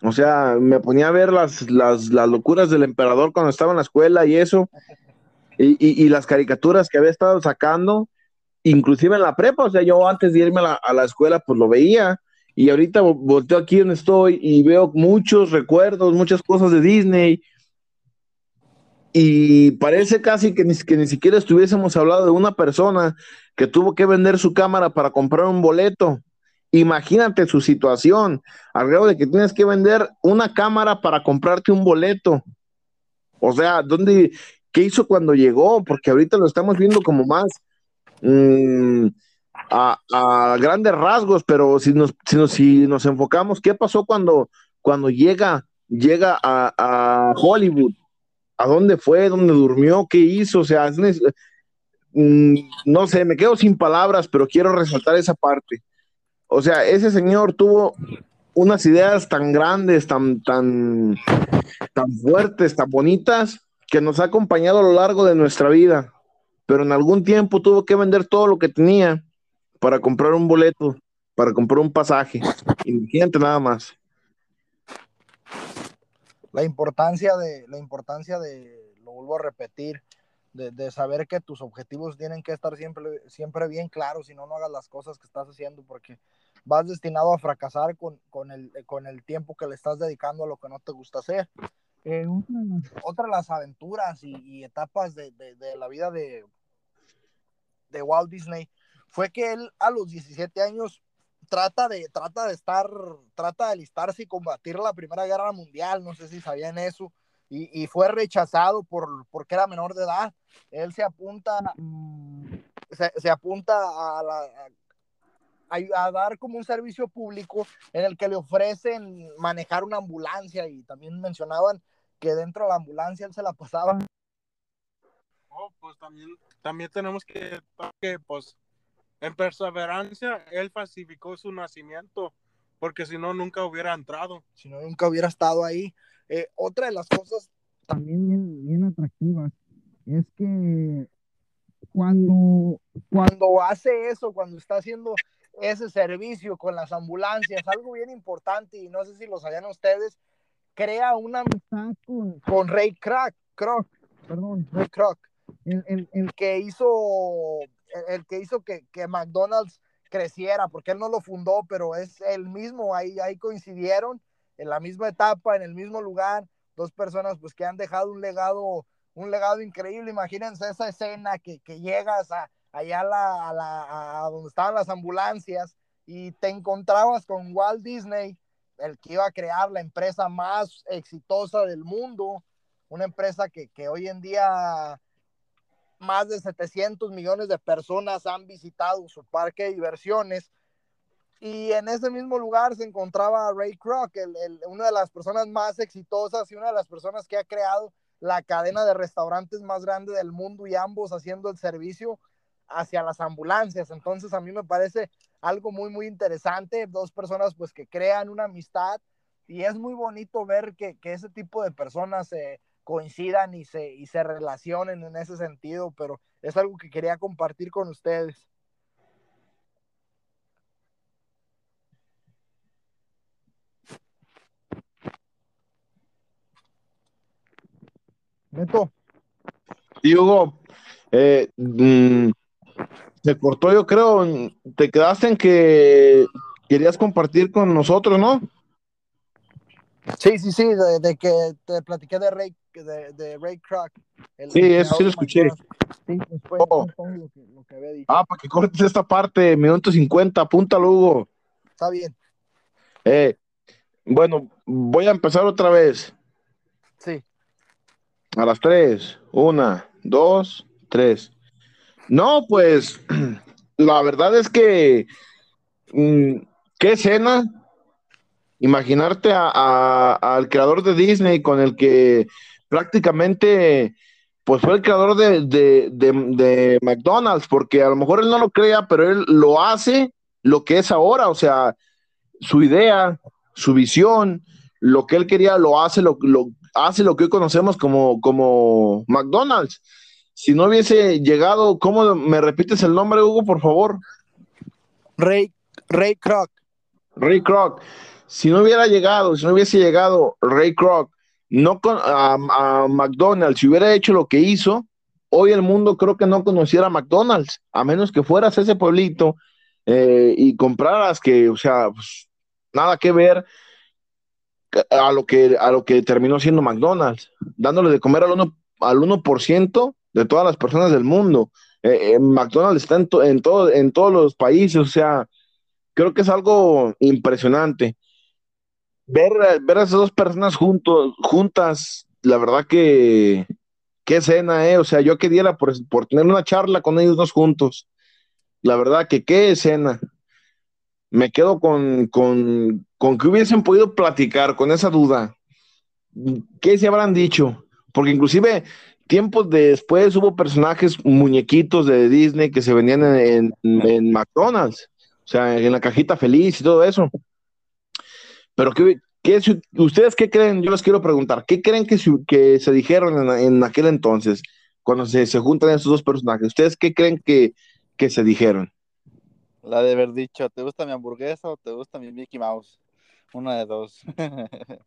O sea, me ponía a ver las, las, las locuras del emperador cuando estaba en la escuela y eso, y, y- y las caricaturas que había estado sacando, inclusive en la prepa, o sea, yo antes de irme a la, a la escuela, pues lo veía, y ahorita vo- volteo aquí donde estoy y veo muchos recuerdos, muchas cosas de Disney, y parece casi que ni, que ni siquiera estuviésemos hablando de una persona que tuvo que vender su cámara para comprar un boleto. Imagínate su situación, al grado de que tienes que vender una cámara para comprarte un boleto. O sea, ¿dónde, qué hizo cuando llegó? Porque ahorita lo estamos viendo como más mm, a, grandes rasgos, pero si nos, si nos, enfocamos, ¿qué pasó cuando, cuando llega, llega a, Hollywood? ¿A dónde fue? ¿Dónde durmió? ¿Qué hizo? O sea, mm, no sé, me quedo sin palabras, pero quiero resaltar esa parte. O sea, ese señor tuvo unas ideas tan grandes, tan, tan, tan fuertes, tan bonitas, que nos ha acompañado a lo largo de nuestra vida. Pero en algún tiempo tuvo que vender todo lo que tenía para comprar un boleto, para comprar un pasaje. Imagínate nada más.
la importancia de, la importancia de, lo vuelvo a repetir, de, de saber que tus objetivos tienen que estar siempre, siempre bien claros, si no, no hagas las cosas que estás haciendo porque vas destinado a fracasar con, con, el, con el tiempo que le estás dedicando a lo que no te gusta hacer. Eh, otra, las aventuras y, y etapas de, de, de, la vida de, de Walt Disney fue que él a los 17 años trata de, trata de estar, trata de alistarse y combatir la Primera Guerra Mundial, no sé si sabían eso, y, y fue rechazado por, porque era menor de edad. Él se apunta, se, se apunta a, la, a, a, dar como un servicio público en el que le ofrecen manejar una ambulancia y también mencionaban que dentro de la ambulancia él se la pasaba.
Oh, pues también, también tenemos que, que pues en perseverancia, él falsificó su nacimiento, porque si no, nunca hubiera entrado.
Si no, nunca hubiera estado ahí. Eh, otra de las cosas
también bien, bien atractivas es que cuando,
cuando hace eso, cuando está haciendo ese servicio con las ambulancias, algo bien importante, y no sé si lo sabían ustedes, crea una amistad con, con Ray Kroc, Kroc, perdón, Ray Kroc, el, el, el que hizo el que hizo que, que, McDonald's creciera, porque él no lo fundó, pero es el mismo, ahí, ahí coincidieron en la misma etapa, en el mismo lugar, dos personas pues que han dejado un legado, un legado increíble, imagínense esa escena que, que llegas a, allá a, la, la, donde estaban las ambulancias y te encontrabas con Walt Disney, el que iba a crear la empresa más exitosa del mundo, una empresa que, que hoy en día más de 700 millones de personas han visitado su parque de diversiones. Y en ese mismo lugar se encontraba Ray Kroc, el, el, una de las personas más exitosas y una de las personas que ha creado la cadena de restaurantes más grande del mundo y ambos haciendo el servicio hacia las ambulancias. Entonces a mí me parece algo muy, muy interesante. Dos personas pues que crean una amistad y es muy bonito ver que, que ese tipo de personas eh, coincidan y se, y se relacionen en ese sentido, pero es algo que quería compartir con ustedes. Neto.
Hugo, eh, mmm, se cortó yo creo, te quedaste en que querías compartir con nosotros, ¿no?
Sí, sí, sí, de, de que te platiqué de Ray, de, de Ray Kroc. el-
Sí, eso sí lo escuché.
Sí, pues
Oh.
fue todo lo que, lo que había dicho.
Ah, para que cortes esta parte, minuto 50, apúntalo, Hugo.
Está bien,
Eh, bueno, voy a empezar otra vez.
sí.
A las tres. Una, dos, tres. No, pues la verdad es que mm, qué escena. Imaginarte a- a- al creador de Disney con el que prácticamente pues fue el creador de, de- de- de McDonald's, porque a lo mejor él no lo crea, pero él lo hace lo que es ahora, o sea, su idea, su visión, lo que él quería, lo hace, lo, lo- hace lo que hoy conocemos como, como McDonald's. Si no hubiese llegado, ¿cómo me repites el nombre, Hugo, por favor?
Ray, Ray Kroc.
Ray Kroc. Si no hubiera llegado, si no hubiese llegado Ray Kroc no con, a, a McDonald's, si hubiera hecho lo que hizo, hoy el mundo creo que no conociera McDonald's, a menos que fueras a ese pueblito eh, y compraras que, o sea, pues, nada que ver a lo que, a lo que terminó siendo McDonald's, dándole de comer al 1%, al 1% de todas las personas del mundo. Eh, eh, McDonald's está en, to- en, todo, en todos los países, o sea, creo que es algo impresionante. Ver, ver a esas dos personas juntos, juntas, la verdad que qué escena, ¿eh? O sea, yo que diera por, por tener una charla con ellos dos juntos. La verdad que qué escena. Me quedo con, con, con que hubiesen podido platicar con esa duda. ¿Qué se habrán dicho? Porque inclusive tiempos después hubo personajes muñequitos de Disney que se vendían en, en- en McDonald's, o sea, en la cajita feliz y todo eso. Pero ¿qué, qué ustedes qué creen? Yo les quiero preguntar, ¿qué creen que, se- que se dijeron en, en aquel entonces, cuando se, se juntan esos dos personajes? ¿Ustedes qué creen que, que se dijeron?
La de haber dicho, ¿te gusta mi hamburguesa o te gusta mi Mickey Mouse? Una de dos.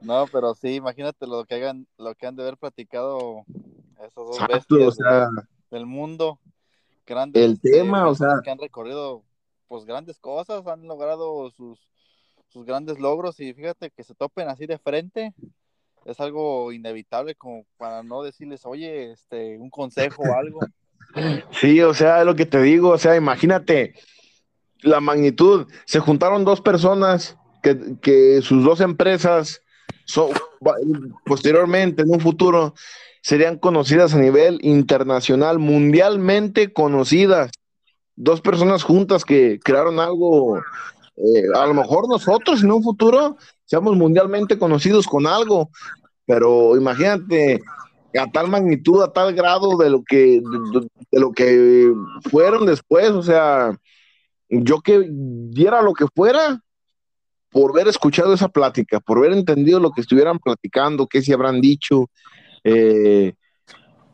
No, pero sí, imagínate lo que hagan, lo que han de haber platicado esos dos
Exacto,
bestias
o sea,
del mundo. Grandes
el
este,
tema, o sea.
que han recorrido pues grandes cosas, han logrado sus, sus grandes logros y fíjate que se topen así de frente es algo inevitable como para no decirles, oye, este, un consejo o algo.
Sí, o sea, lo que te digo, o sea, imagínate la magnitud. Se juntaron dos personas que, que sus dos empresas son, posteriormente, en un futuro, serían conocidas a nivel internacional, mundialmente conocidas. Dos personas juntas que crearon algo, eh, a lo mejor nosotros en un futuro seamos mundialmente conocidos con algo, pero imagínate a tal magnitud, a tal grado de lo que de, de lo que fueron después, o sea, yo que diera lo que fuera por haber escuchado esa plática, por haber entendido lo que estuvieran platicando, qué se habrán dicho. eh,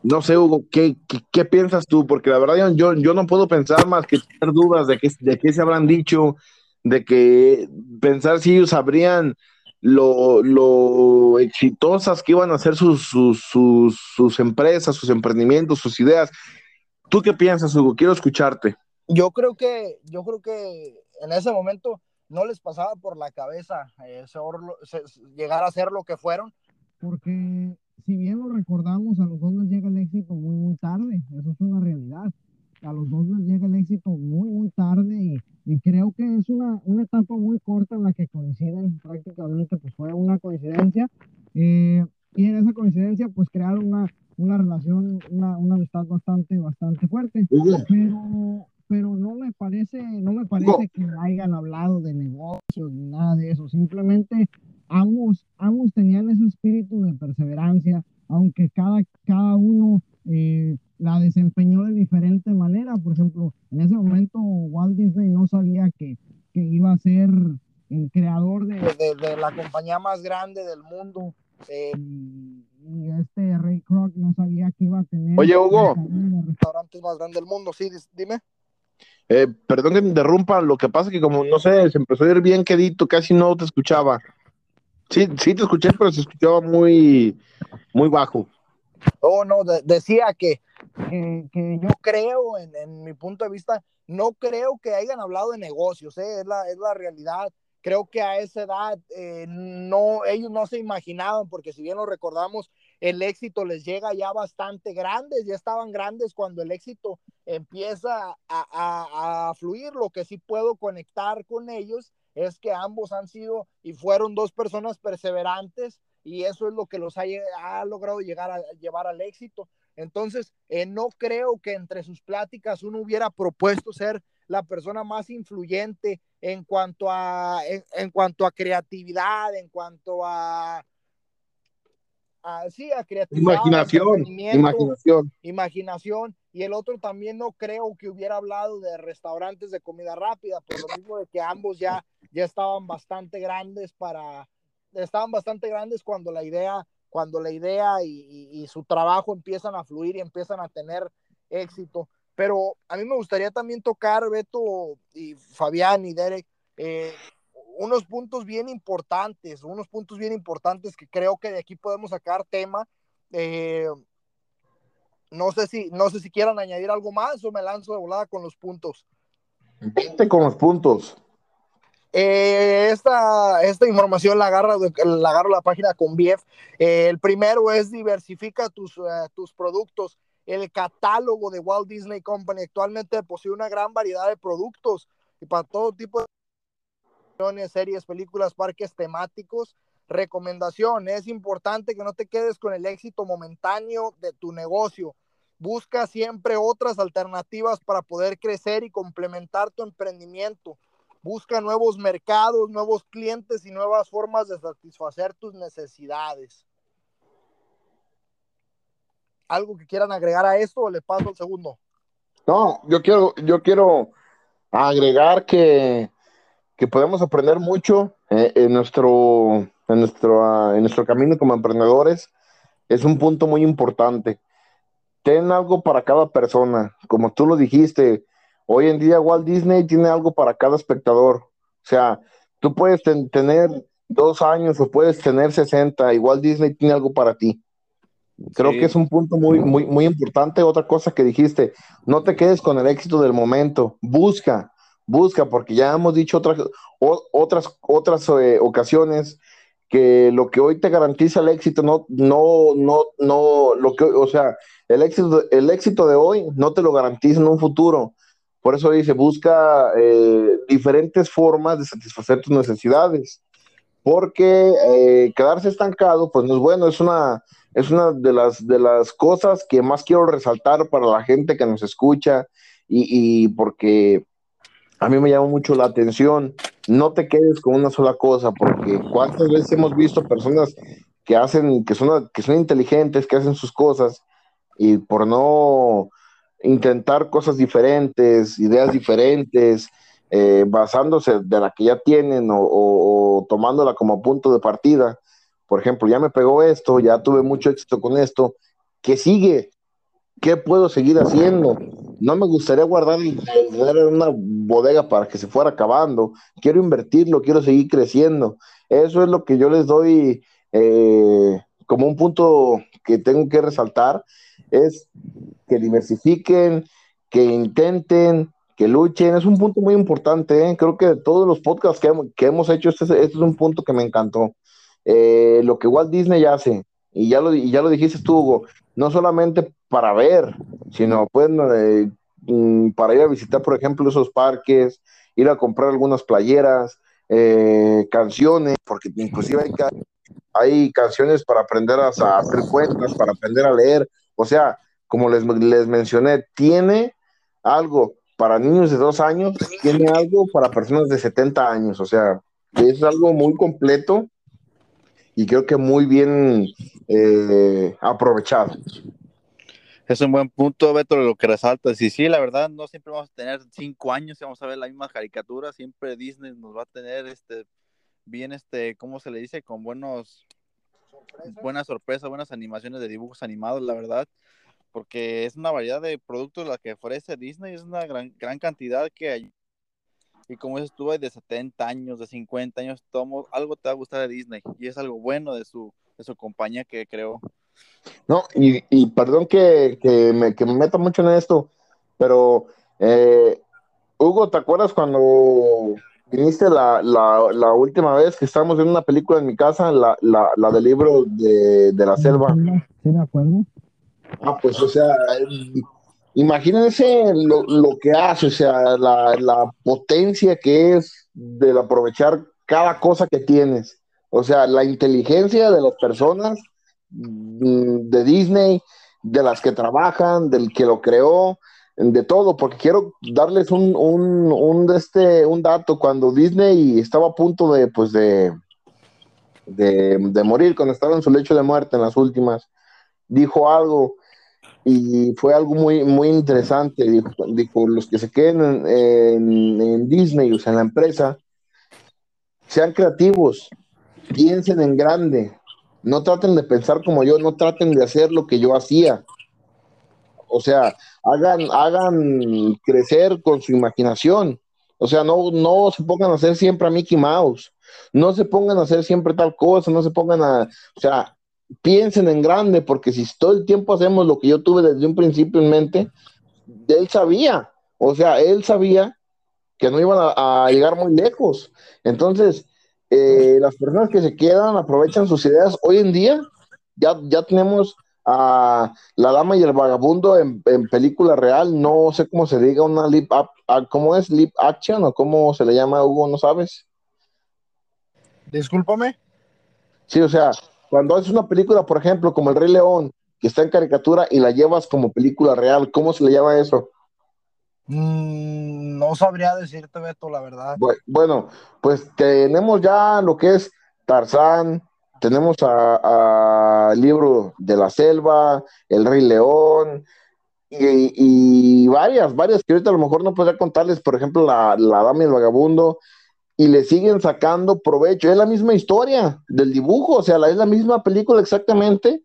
no sé, Hugo, ¿qué, qué, qué piensas tú? Porque la verdad yo, yo no puedo pensar más que tener dudas de qué, de qué se habrán dicho, de que pensar si ellos sabrían lo, lo exitosas que iban a ser sus, sus, sus, sus empresas, sus emprendimientos, sus ideas. ¿Tú qué piensas, Hugo? Quiero escucharte.
Yo creo que, yo creo que en ese momento no les pasaba por la cabeza eh, ser llegar a ser lo que fueron.
porque si bien lo recordamos, a los dos les llega el éxito muy, muy tarde, eso es una realidad. A los dos les llega el éxito muy, muy tarde y, y creo que es una, una etapa muy corta en la que coinciden prácticamente, pues fue una coincidencia. eh, y en esa coincidencia, pues crearon una, una relación, una, una amistad bastante, bastante fuerte. Pero, pero no me parece, no me parece que hayan hablado de negocios ni nada de eso. Simplemente ambos, ambos tenían ese espíritu de perseverancia, aunque cada, cada uno eh, la desempeñó de diferente manera. Por ejemplo, en ese momento Walt Disney no sabía que, que iba a ser el creador de,
de, la compañía más grande del mundo. eh,
y, y este Ray Kroc no sabía que iba a tener
Oye, Hugo.
de
restaurantes más grande del mundo, sí, dime.
eh, perdón que me interrumpa, lo que pasa es que como, no sé, se empezó a ir bien quedito, casi no te escuchaba. Sí, sí te escuché, pero se escuchaba muy, muy bajo.
Oh, no, de- decía que, que, que yo creo, en, en mi punto de vista, no creo que hayan hablado de negocios, ¿eh? es, la, es la realidad. creo que a esa edad eh, no, ellos no se imaginaban, porque si bien lo recordamos, el éxito les llega ya bastante grandes, ya estaban grandes cuando el éxito empieza a, a, fluir. Lo que sí puedo conectar con ellos es que ambos han sido y fueron dos personas perseverantes y eso es lo que los ha, ha logrado llegar a llevar al éxito. Entonces, eh, no creo que entre sus pláticas uno hubiera propuesto ser la persona más influyente en cuanto a, en, cuanto a creatividad, en cuanto a, sí, a creatividad.
Imaginación, imaginación.
Imaginación. Y el otro también no creo que hubiera hablado de restaurantes de comida rápida, por lo mismo de que ambos ya, ya estaban bastante grandes para, estaban bastante grandes cuando la idea, cuando la idea y, su trabajo empiezan a fluir y empiezan a tener éxito. Pero a mí me gustaría también tocar, Beto y Fabián y Derek, eh, unos puntos bien importantes, unos puntos bien importantes que creo que de aquí podemos sacar tema. Eh, no sé si, no sé si quieran añadir algo más o me lanzo de volada con los puntos.
Vete con los puntos.
Eh, esta, esta información la agarro, la agarro la página con BIEF. el primero es diversifica tus, tus productos el catálogo de Walt Disney Company actualmente posee una gran variedad de productos y para todo tipo de series, películas, parques temáticos. Recomendación, es importante que no te quedes con el éxito momentáneo de tu negocio. Busca siempre otras alternativas para poder crecer y complementar tu emprendimiento. Busca nuevos mercados, nuevos clientes y nuevas formas de satisfacer tus necesidades. ¿Algo que quieran agregar a esto o le paso al segundo?
No, yo quiero, yo quiero agregar que, que podemos aprender mucho eh, en, nuestro, en, nuestro, ah, en nuestro camino como emprendedores. Es un punto muy importante. Ten algo para cada persona. Como tú lo dijiste, hoy en día Walt Disney tiene algo para cada espectador. O sea, tú puedes tener dos años o puedes tener 60 y Walt Disney tiene algo para ti. Creo que es un punto muy, muy, muy importante. Otra cosa que dijiste, no te quedes con el éxito del momento, busca, busca, porque ya hemos dicho otras, otras, otras eh, ocasiones que lo que hoy te garantiza el éxito no, no, no, no, lo que, o sea, el éxito, el éxito de hoy no te lo garantiza en un futuro. Por eso dice, busca eh, diferentes formas de satisfacer tus necesidades, porque eh, quedarse estancado, pues no es bueno, es una, es una de las, de las cosas que más quiero resaltar para la gente que nos escucha y, porque a mí me llama mucho la atención. No te quedes con una sola cosa, porque cuántas veces hemos visto personas que hacen, que son, que son inteligentes, que hacen sus cosas y por no intentar cosas diferentes, ideas diferentes, eh, basándose de la que ya tienen o tomándola como punto de partida, por ejemplo, ya me pegó esto, ya tuve mucho éxito con esto, ¿qué sigue? ¿Qué puedo seguir haciendo? No me gustaría guardar una bodega para que se fuera acabando. Quiero invertirlo, quiero seguir creciendo. Eso es lo que yo les doy eh, como un punto que tengo que resaltar, es que diversifiquen, que intenten, que luchen. Es un punto muy importante. ¿eh? Creo que de todos los podcasts que, hemos hecho, este, este es un punto que me encantó. Eh, lo que Walt Disney hace, y ya lo, y ya lo dijiste tú, Hugo, no solamente para ver, sino eh, mm, para ir a visitar, por ejemplo, esos parques, ir a comprar algunas playeras, eh, canciones, porque inclusive hay, hay canciones para aprender a, hacer cuentas, para aprender a leer, o sea, como les, les mencioné, tiene algo para niños de dos años, tiene algo para personas de 70 años, o sea, es algo muy completo y creo que muy bien eh, aprovechado.
Es un buen punto, Beto, lo que resalta. Sí, sí, la verdad, no siempre vamos a tener cinco años y vamos a ver la misma caricatura. Siempre Disney nos va a tener este bien, este, ¿cómo se le dice? Con buenos, buenas sorpresas, buenas animaciones de dibujos animados, la verdad. Porque es una variedad de productos la que ofrece Disney, es una gran, gran cantidad que hay y como dices tú, de 70 años, de 50 años, tomo, algo te va a gustar de Disney. Y es algo bueno de su, de su compañía que creó.
No, y, y perdón que, que, me, que me meta mucho en esto, pero eh, Hugo, ¿te acuerdas cuando viniste la, la, la última vez que estábamos en una película en mi casa, la, la, la del libro de, de la selva.
Sí, me acuerdo.
Ah, pues, o sea, imagínense lo, lo que hace, o sea, la, la potencia que es del aprovechar cada cosa que tienes. O sea, la inteligencia de las personas mm, de Disney, de las que trabajan, del que lo creó, de todo, porque quiero darles un, un, este, un dato. Cuando Disney estaba a punto de, pues, de, de, morir, cuando estaba en su lecho de muerte en las últimas, dijo algo y fue algo muy, muy interesante. Dijo, los que se queden en, en, en Disney, o sea, en la empresa, sean creativos, piensen en grande, no traten de pensar como yo, no traten de hacer lo que yo hacía. O sea, hagan, hagan crecer con su imaginación. O sea, no, no se pongan a hacer siempre a Mickey Mouse. No se pongan a hacer siempre tal cosa, no se pongan a, o sea, piensen en grande, porque si todo el tiempo hacemos lo que yo tuve desde un principio en mente, él sabía, o sea, él sabía que no iban a, a llegar muy lejos. Entonces, eh, las personas que se quedan aprovechan sus ideas. Hoy en día ya, ya tenemos a La Dama y el Vagabundo en, en película real, no sé cómo se diga, una lip up, ¿cómo es lip action o cómo se le llama, Hugo? ¿No sabes?
Discúlpame.
Sí, o sea, cuando es una película, por ejemplo, como El Rey León, que está en caricatura y la llevas como película real, ¿cómo se le llama eso?
Mm, no sabría decirte, Beto, la verdad.
Bueno, pues tenemos ya lo que es Tarzán, tenemos a, libro de la selva, El Rey León, y, varias, varias que ahorita a lo mejor no podría contarles, por ejemplo, la, la Dama y el Vagabundo, y le siguen sacando provecho. Es la misma historia del dibujo, o sea, es la misma película exactamente,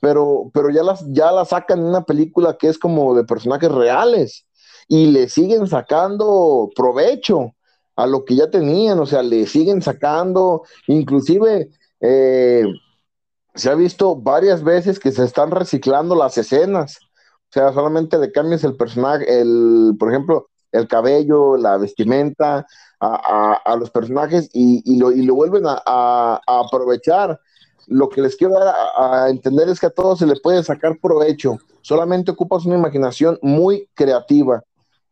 pero, pero ya, las, ya la sacan en una película que es como de personajes reales y le siguen sacando provecho a lo que ya tenían, o sea, le siguen sacando, inclusive eh, se ha visto varias veces que se están reciclando las escenas, o sea, solamente le cambias el personaje, el, por ejemplo, el cabello, la vestimenta a, los personajes y, lo, y lo, vuelven a, a, aprovechar. Lo que les quiero dar a, entender es que a todos se le puede sacar provecho, solamente ocupas una imaginación muy creativa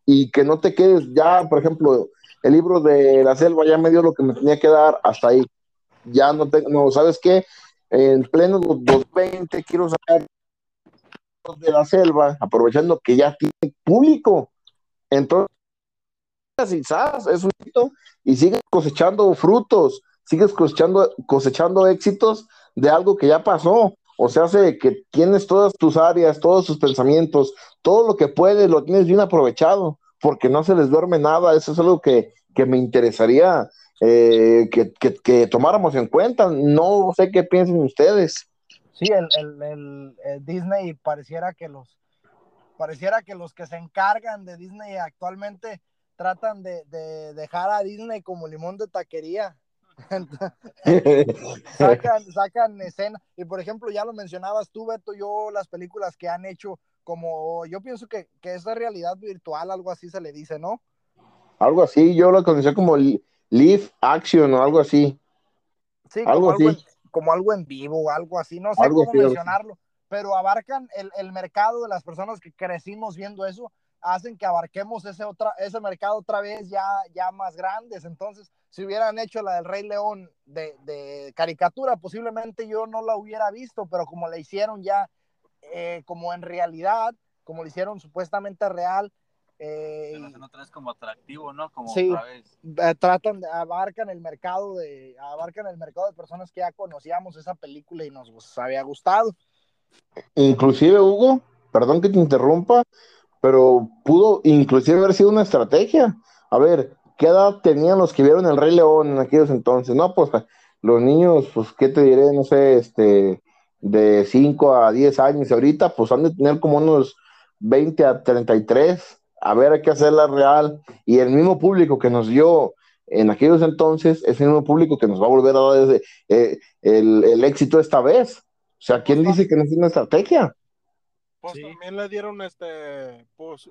y que no te quedes ya, por ejemplo, el libro de la selva ya me dio lo que me tenía que dar hasta ahí. Ya no tengo, no, ¿sabes qué? En pleno 2020 quiero sacar de la selva, aprovechando que ya tiene público. Entonces, es un hito y sigues cosechando frutos, sigues cosechando, cosechando éxitos de algo que ya pasó. O sea, hace que tienes todas tus áreas, todos tus pensamientos, todo lo que puedes, lo tienes bien aprovechado, porque no se les duerme nada. Eso es algo que, que me interesaría eh, que, que, que, tomáramos en cuenta. No sé qué piensen ustedes.
Sí, el, el, el, el, Disney pareciera que los pareciera que los que se encargan de Disney actualmente tratan de, de dejar a Disney como limón de taquería. sacan, sacan escena y por ejemplo ya lo mencionabas tú Beto yo las películas que han hecho como yo pienso que, que esa realidad virtual algo así se le dice no
algo así yo lo conocí como live action o algo así
sí algo como, así. Algo en, como algo en vivo algo así no sé algo cómo mencionarlo pero abarcan el, el mercado de las personas que crecimos viendo eso hacen que abarquemos ese, otra, ese mercado otra vez ya, ya más grandes. Entonces, si hubieran hecho la del Rey León de, de caricatura, posiblemente yo no la hubiera visto, pero como la hicieron ya eh, como en realidad, como lo hicieron supuestamente real. Eh,
como atractivo, ¿no? Como
sí,
otra vez.
Eh, tratan de, abarcan el mercado de, abarcan el mercado de personas que ya conocíamos esa película y nos había gustado.
Inclusive, Hugo, perdón que te interrumpa, pero pudo inclusive haber sido una estrategia. A ver, ¿qué edad tenían los que vieron el Rey León en aquellos entonces? No, pues los niños, pues, ¿qué te diré? No sé, este, de 5 a 10 años, ahorita, pues han de tener como unos 20 a 33. A ver, hay que hacerla real. Y el mismo público que nos dio en aquellos entonces es el mismo público que nos va a volver a dar ese, eh, el, el, éxito esta vez. O sea, ¿quién dice que no es una estrategia?
Pues sí. también le dieron este, pues,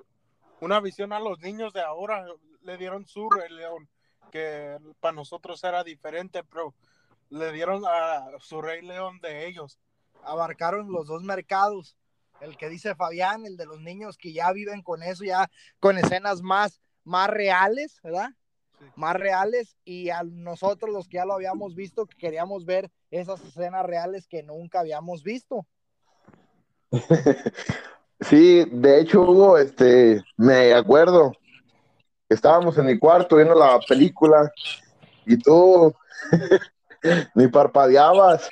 una visión a los niños de ahora, le dieron su Rey León. que para nosotros era diferente, pero le dieron a su Rey León de ellos.
Abarcaron los dos mercados. El que dice Fabián, el de los niños que ya viven con eso, ya con escenas más, más reales, ¿verdad?
Sí.
Más reales. Y a nosotros, los que ya lo habíamos visto, que queríamos ver esas escenas reales que nunca habíamos visto.
Sí, de hecho, Hugo, este, me acuerdo, estábamos en mi cuarto viendo la película y tú ni parpadeabas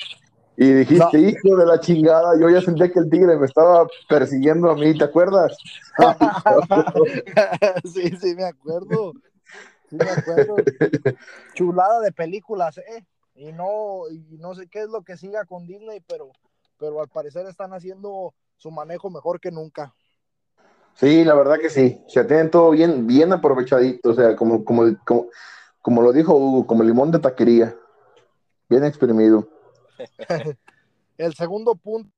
y dijiste, hijo de la chingada, yo ya sentí que el tigre me estaba persiguiendo a mí, ¿te acuerdas?
sí, sí, me acuerdo. Sí, me acuerdo. Chulada de películas, ¿eh? Y no, y no sé qué es lo que siga con Disney, pero, pero al parecer están haciendo su manejo mejor que nunca.
Sí, la verdad que sí, se tienen todo bien, bien aprovechadito, o sea, como, como, como, como lo dijo Hugo, como limón de taquería, bien exprimido.
El segundo punto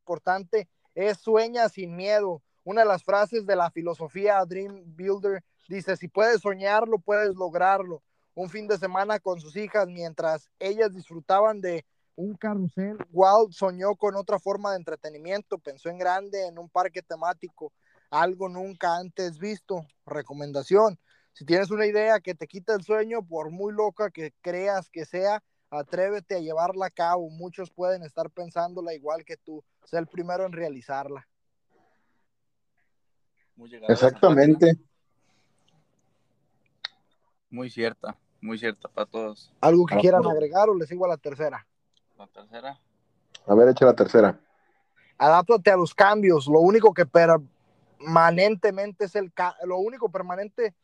importante es sueña sin miedo. Una de las frases de la filosofía Dream Builder dice, si puedes soñarlo, puedes lograrlo. Un fin de semana con sus hijas mientras ellas disfrutaban de un carrusel, Walt soñó con otra forma de entretenimiento, pensó en grande, en un parque temático, algo nunca antes visto. Recomendación, si tienes una idea que te quita el sueño, por muy loca que creas que sea, atrévete a llevarla a cabo. Muchos pueden estar pensándola igual que tú. Sé el primero en realizarla.
Muy.
Exactamente.
Muy cierta, muy cierta para todos.
¿Algo que
Ah,
quieran agregar o les sigo a la tercera?
La tercera.
A ver, echa la tercera.
Adáptate a los cambios. Lo único que permanentemente es el lo único permanente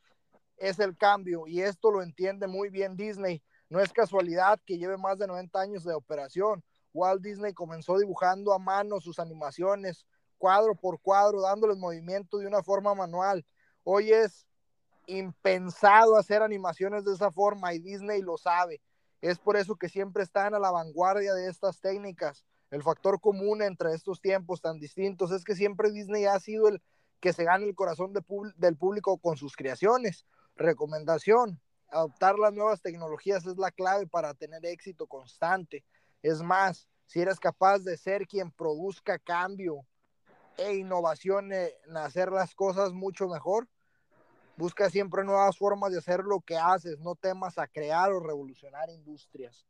es el cambio y esto lo entiende muy bien Disney. No es casualidad que lleve más de 90 años de operación. Walt Disney comenzó dibujando a mano sus animaciones, cuadro por cuadro, dándoles movimiento de una forma manual. Hoy es impensado hacer animaciones de esa forma y Disney lo sabe. Es por eso que siempre están a la vanguardia de estas técnicas. El factor común entre estos tiempos tan distintos es que siempre Disney ha sido el que se gana el corazón del público con sus creaciones. Recomendación, adoptar las nuevas tecnologías es la clave para tener éxito constante. Es más, si eres capaz de ser quien produzca cambio e innovación en hacer las cosas mucho mejor, busca siempre nuevas formas de hacer lo que haces, no temas a crear o revolucionar industrias.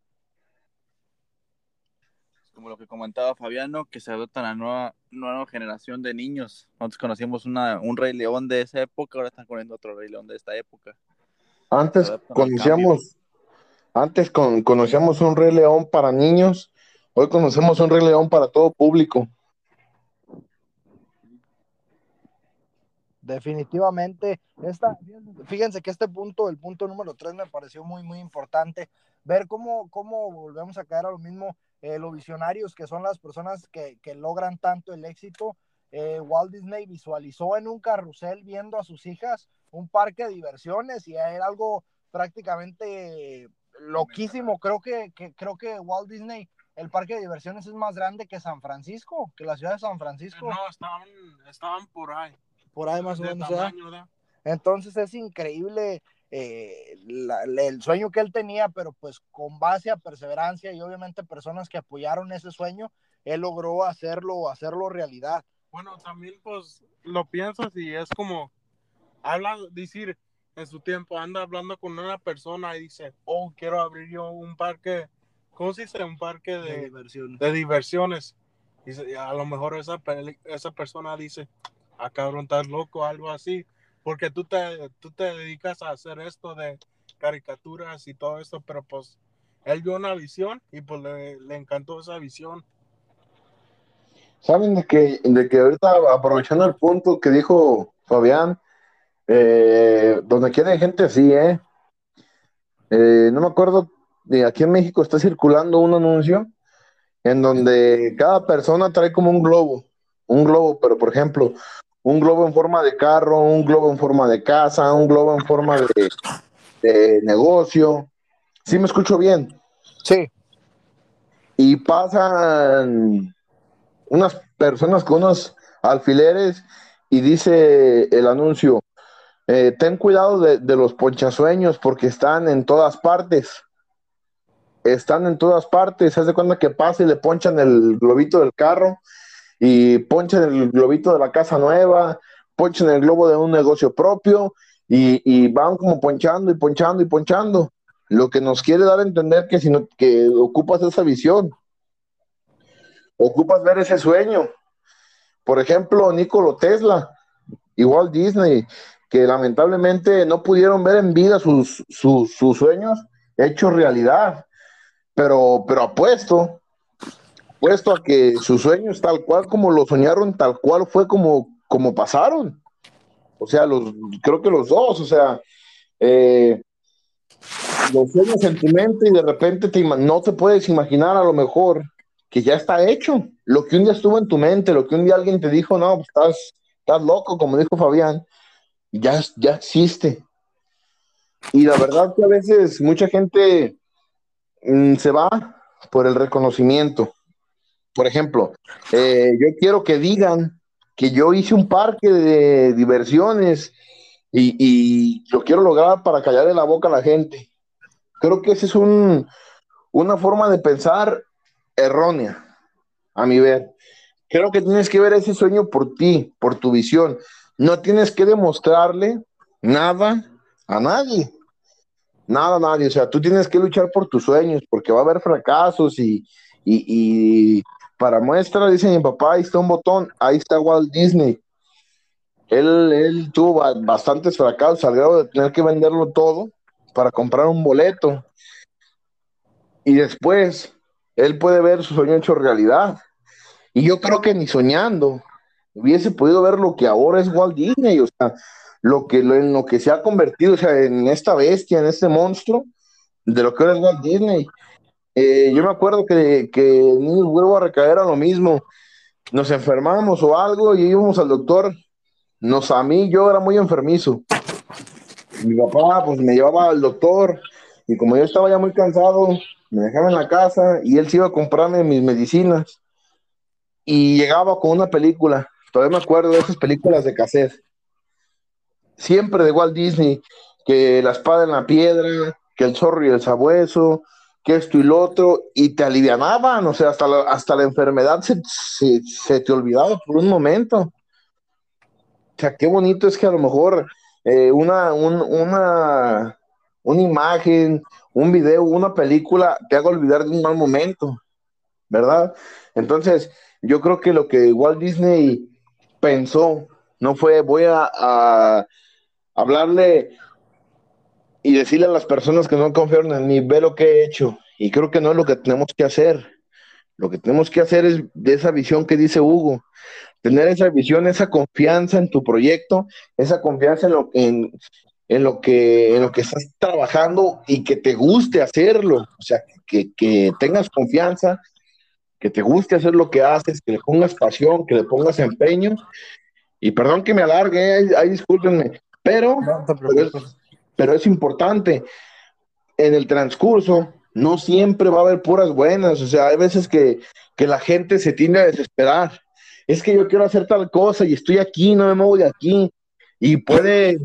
Como lo que comentaba Fabiano, que se adopta la nueva, nueva generación de niños. Nosotros conocimos una, un Rey León de esa época, ahora están conociendo otro Rey León de esta época.
Antes conocíamos, antes con- conocíamos un Rey León para niños, hoy conocemos un Rey León para todo público.
Definitivamente, esta, fíjense que este punto, el punto número 3, me pareció muy, muy importante. Ver cómo, cómo volvemos a caer a lo mismo, eh, lo visionarios que son las personas que, que logran tanto el éxito. Eh, Walt Disney visualizó en un carrusel viendo a sus hijas un parque de diversiones y era algo prácticamente loquísimo. Creo que, que, creo que Walt Disney, el parque de diversiones es más grande que San Francisco, que la ciudad de San Francisco.
No, estaban, estaban por ahí.
Por ahí más o menos. Entonces es increíble eh, la- la- el sueño que él tenía, pero pues con base a perseverancia y obviamente personas que apoyaron ese sueño, él logró hacerlo, hacerlo realidad.
Bueno, también pues lo piensas y es como, habla, decir, en su tiempo anda hablando con una persona y dice, oh, quiero abrir yo un parque, ¿cómo se dice? Un parque
De
de,
diversión.
de diversiones. Y a lo mejor esa, esa persona dice, ah, cabrón, estás loco, algo así, porque tú te, tú te dedicas a hacer esto de caricaturas y todo esto, pero pues él vio una visión y pues le, le encantó esa visión.
Saben de que, de que ahorita, aprovechando el punto que dijo Fabián, eh, donde quiera hay gente así, ¿eh? Eh, no me acuerdo, aquí en México está circulando un anuncio en donde cada persona trae como un globo, un globo, pero por ejemplo, un globo en forma de carro, un globo en forma de casa, un globo en forma de, de negocio. ¿Sí me escucho bien?
Sí,
y pasan unas personas con unos alfileres y dice el anuncio, eh, ten cuidado de, los ponchasueños porque están en todas partes. Están en todas partes. Se hace cuenta que pasa y le ponchan el globito del carro y ponchan el globito de la casa nueva, ponchan el globo de un negocio propio y, y van como ponchando y ponchando y ponchando. Lo que nos quiere dar a entender que si no, que ocupas esa visión, ocupas ver ese sueño. Por ejemplo, Nikola Tesla, igual Disney, que lamentablemente no pudieron ver en vida sus, sus, sueños hechos realidad. Pero, pero apuesto, apuesto a que sus sueños tal cual como lo soñaron, tal cual fue como, como pasaron. O sea, los, creo que los dos, o sea, eh, los sueños en tu mente y de repente te, no te puedes imaginar a lo mejor que ya está hecho. Lo que un día estuvo en tu mente, lo que un día alguien te dijo, no, pues estás, estás loco, como dijo Fabián, ya, ya existe. Y la verdad que a veces mucha gente mm, se va por el reconocimiento. Por ejemplo, eh, yo quiero que digan que yo hice un parque de diversiones y, y lo quiero lograr para callarle la boca a la gente. Creo que esa es un, una forma de pensar errónea, a mi ver. Creo que tienes que ver ese sueño por ti, por tu visión. No tienes que demostrarle nada a nadie. Nada a nadie. O sea, tú tienes que luchar por tus sueños, porque va a haber fracasos y, y, y para muestra, dice mi papá, ahí está un botón, ahí está Walt Disney. Él, él tuvo ba- bastantes fracasos al grado de tener que venderlo todo para comprar un boleto. Y después, él puede ver su sueño hecho realidad. Y yo creo que ni soñando hubiese podido ver lo que ahora es Walt Disney, o sea, lo que, lo, en lo que se ha convertido, o sea, en esta bestia, en este monstruo, de lo que ahora es Walt Disney. Eh, yo me acuerdo que, que niños vuelvo a recaer a lo mismo. Nos enfermamos o algo y íbamos al doctor. Nos, a mí, yo era muy enfermizo. Mi papá, pues me llevaba al doctor y como yo estaba ya muy cansado, me dejaba en la casa y él se iba a comprarme mis medicinas y llegaba con una película. Todavía me acuerdo de esas películas de cassette. Siempre de Walt Disney, que la espada en la piedra, que el zorro y el sabueso, que esto y lo otro, y te alivianaban, o sea, hasta la, hasta la enfermedad se, se, te olvidaba por un momento. O sea, qué bonito es que a lo mejor eh, una, un, una, una imagen, un video, una película te haga olvidar de un mal momento, ¿verdad? Entonces, yo creo que lo que Walt Disney pensó no fue voy a, hablarle y decirle a las personas que no confiaron en mí, ve lo que he hecho. Y creo que no es lo que tenemos que hacer. Lo que tenemos que hacer es de esa visión que dice Hugo, tener esa visión, esa confianza en tu proyecto, esa confianza en lo, en, en lo, que, en lo que estás trabajando y que te guste hacerlo. O sea, que, que tengas confianza, que te guste hacer lo que haces, que le pongas pasión, que le pongas empeño. Y perdón que me alargue, ahí, ahí discúlpenme, pero,
No te
pero, es,
preocupes.
pero es importante. En el transcurso, no siempre va a haber puras buenas. O sea, hay veces que, que la gente se tiende a desesperar. Es que yo quiero hacer tal cosa y estoy aquí, no me muevo de aquí. Y puede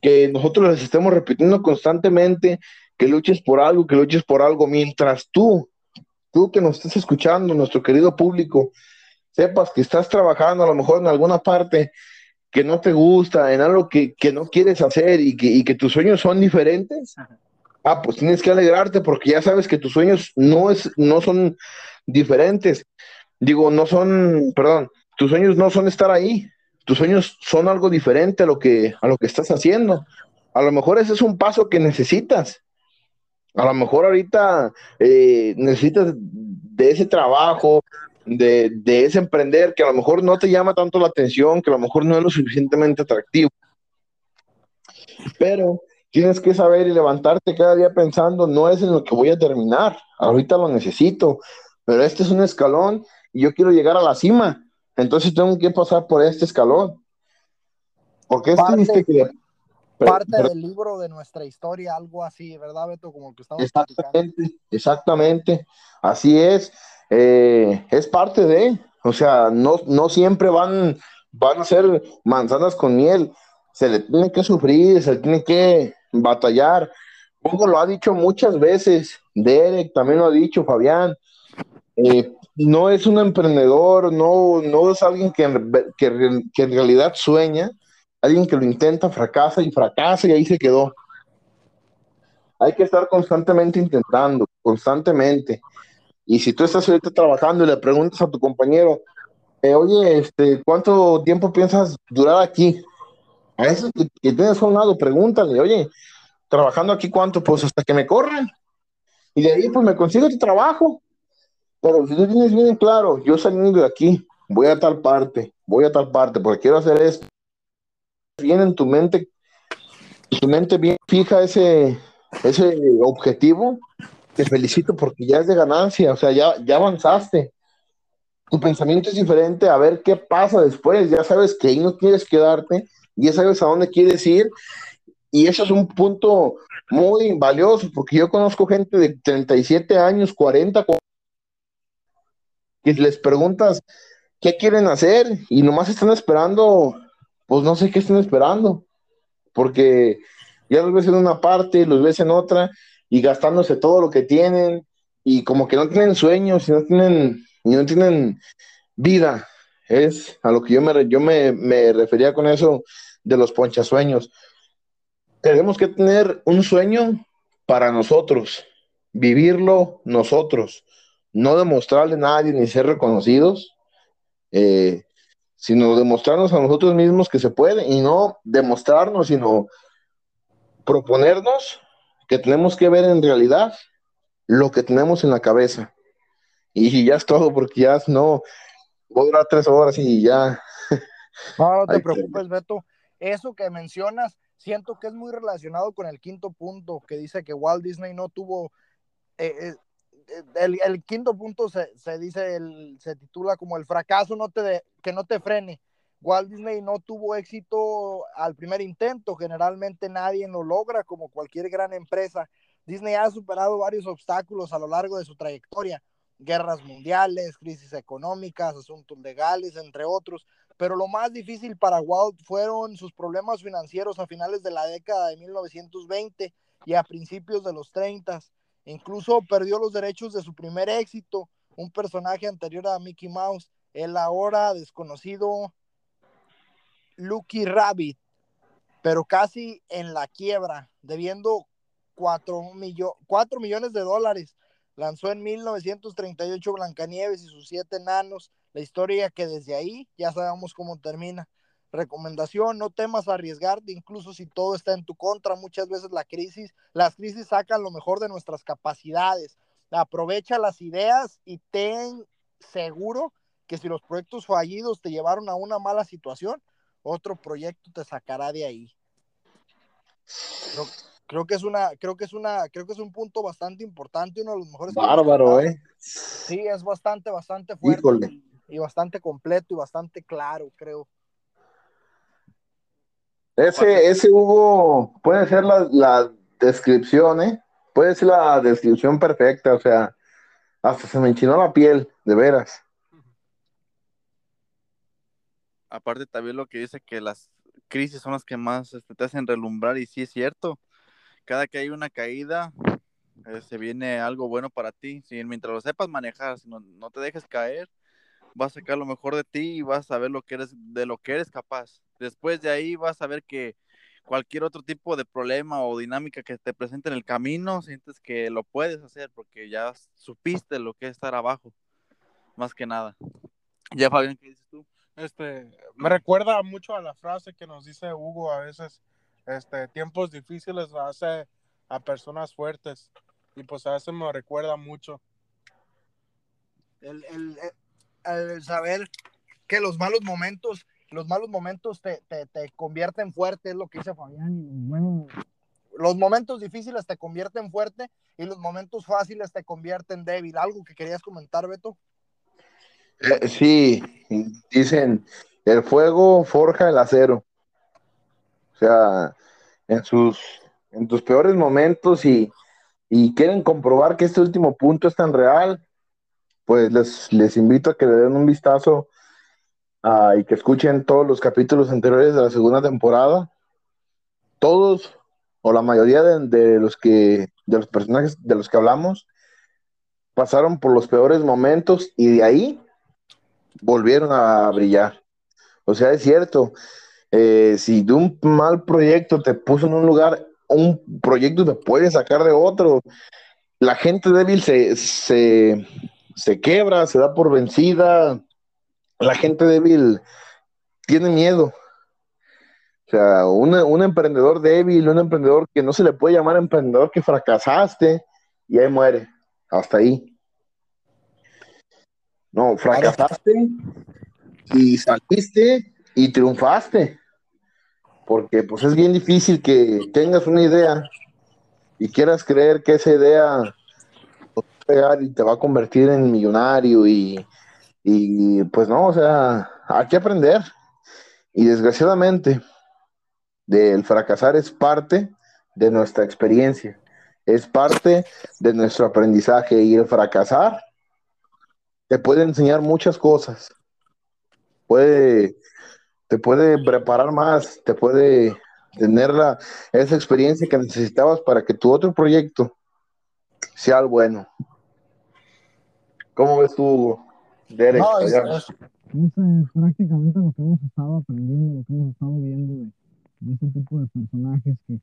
que nosotros les estemos repitiendo constantemente que luches por algo, que luches por algo, mientras tú, tú que nos estás escuchando, nuestro querido público, sepas que estás trabajando a lo mejor en alguna parte que no te gusta, en algo que, que no quieres hacer y que, y que tus sueños son diferentes, ah, pues tienes que alegrarte porque ya sabes que tus sueños no, es, no son diferentes. Digo, no son, perdón, tus sueños no son estar ahí, tus sueños son algo diferente a lo que, a lo que estás haciendo. A lo mejor ese es un paso que necesitas. A lo mejor ahorita eh, necesitas de ese trabajo, de, de, ese emprender que a lo mejor no te llama tanto la atención, que a lo mejor no es lo suficientemente atractivo. Pero tienes que saber y levantarte cada día pensando, no es en lo que voy a terminar, ahorita lo necesito, pero este es un escalón y yo quiero llegar a la cima, entonces tengo que pasar por este escalón. Porque es
Parte-
triste que...
Parte
pero-
del libro de nuestra historia, algo así, ¿verdad, Beto? Como el que estamos platicando.
Exactamente, exactamente, así es, eh, es parte de, o sea, no, no siempre van, van a ser manzanas con miel, se le tiene que sufrir, se le tiene que batallar. Hugo lo ha dicho muchas veces, Derek también lo ha dicho, Fabián. Eh, no es un emprendedor, no, no es alguien que, que, que en realidad sueña, alguien que lo intenta, fracasa y fracasa y ahí se quedó. Hay que estar constantemente intentando, constantemente. Y si tú estás ahorita trabajando y le preguntas a tu compañero, eh, oye, este, ¿cuánto tiempo piensas durar aquí? A eso que, tienes a un lado, pregúntale, oye, trabajando aquí cuánto, pues hasta que me corran. Y de ahí, pues me consigo tu trabajo. Pero si tú tienes bien claro, yo saliendo de aquí, voy a tal parte, voy a tal parte, porque quiero hacer esto. Bien en tu mente, en tu mente bien fija ese, ese objetivo, te felicito porque ya es de ganancia, o sea, ya, ya avanzaste. Tu pensamiento es diferente, a ver qué pasa después, ya sabes que ahí no quieres quedarte, ya sabes a dónde quieres ir, y eso es un punto muy valioso, porque yo conozco gente de 37 años, 40, que les preguntas qué quieren hacer y nomás están esperando, pues no sé qué están esperando, porque ya los ves en una parte, los ves en otra y gastándose todo lo que tienen y como que no tienen sueños y no tienen, y no tienen vida. Es a lo que yo me, yo me, me refería con eso de los ponchasueños. Tenemos que tener un sueño para nosotros, vivirlo nosotros, no demostrarle a nadie ni ser reconocidos, eh, sino demostrarnos a nosotros mismos que se puede y no demostrarnos, sino proponernos que tenemos que ver en realidad lo que tenemos en la cabeza. Y ya es todo, porque ya no, voy a durar tres horas y ya.
No, no te preocupes, Beto. Eso que mencionas, siento que es muy relacionado con el quinto punto, que dice que Walt Disney no tuvo... Eh, eh, el, quinto punto se, dice, el, se titula como el fracaso no te que no te frene. Walt Disney no tuvo éxito al primer intento, generalmente nadie lo logra como cualquier gran empresa. Disney ha superado varios obstáculos a lo largo de su trayectoria, guerras mundiales, crisis económicas, asuntos legales, entre otros, pero lo más difícil para Walt fueron sus problemas financieros a finales de la década de 1920 y a principios de los 30. Incluso perdió los derechos de su primer éxito, un personaje anterior a Mickey Mouse, el ahora desconocido Lucky Rabbit, pero casi en la quiebra, debiendo 4, millones de dólares. Lanzó en 1938 Blancanieves y sus siete enanos, la historia que desde ahí ya sabemos cómo termina. Recomendación, no temas arriesgarte, incluso si todo está en tu contra. Muchas veces la crisis, las crisis sacan lo mejor de nuestras capacidades. Aprovecha las ideas y ten seguro que si los proyectos fallidos te llevaron a una mala situación, otro proyecto te sacará de ahí. Creo, que es una, creo que es una, creo que es un punto bastante importante, uno de los mejores.
Bárbaro, eh.
Sí, es bastante, bastante fuerte y bastante completo y bastante claro, creo.
Ese, ese Hugo puede ser la, la descripción, ¿eh? Puede ser la descripción perfecta, o sea, hasta se me enchinó la piel, de veras
aparte también lo que dice que las crisis son las que más este, te hacen relumbrar y sí es cierto. Cada que hay una caída, eh, se viene algo bueno para ti. Si mientras lo sepas manejar, si no, no, te dejes caer, vas a sacar lo mejor de ti y vas a ver lo que eres, de lo que eres capaz. Después de ahí vas a ver que cualquier otro tipo de problema o dinámica que te presente en el camino, sientes que lo puedes hacer porque ya supiste lo que es estar abajo, más que nada. Ya, Fabián, ¿qué dices tú?
Este, me recuerda mucho a la frase que nos dice Hugo a veces, este, tiempos difíciles hace a personas fuertes y pues a veces me recuerda mucho.
El, el, el, saber que los malos momentos, los malos momentos te, te, te convierten fuerte, es lo que dice Fabián. Bueno, los momentos difíciles te convierten fuerte y los momentos fáciles te convierten débil. ¿Algo que querías comentar, Beto?
Eh, sí, dicen, el fuego forja el acero. O sea, en sus, en tus peores momentos y, quieren comprobar que este último punto es tan real, pues les, les invito a que le den un vistazo y que escuchen todos los capítulos anteriores de la segunda temporada. todos o la mayoría de, de los que, de los personajes de los que hablamos, pasaron por los peores momentos y de ahí volvieron a brillar. O sea, es cierto, eh, si de un mal proyecto te puso en un lugar, un proyecto te puede sacar de otro. La gente débil se, se, se quebra, se da por vencida. La gente débil tiene miedo. O sea, un, un emprendedor débil, un emprendedor que no se le puede llamar emprendedor que fracasaste y ahí muere. Hasta ahí. No, fracasaste y saliste y triunfaste. Porque pues es bien difícil que tengas una idea y quieras creer que esa idea va a pegar y te va a convertir en millonario y, y pues no, o sea, hay que aprender. Y desgraciadamente, del fracasar es parte de nuestra experiencia, es parte de nuestro aprendizaje y el fracasar te puede enseñar muchas cosas. Puede, te puede preparar más, te puede tener la, esa experiencia que necesitabas para que tu otro proyecto sea el bueno. ¿Cómo ves tú, Derek?
No, es-
allá?
es-
Es eh, prácticamente lo que hemos estado aprendiendo, lo que hemos estado viendo de, de este tipo de personajes que,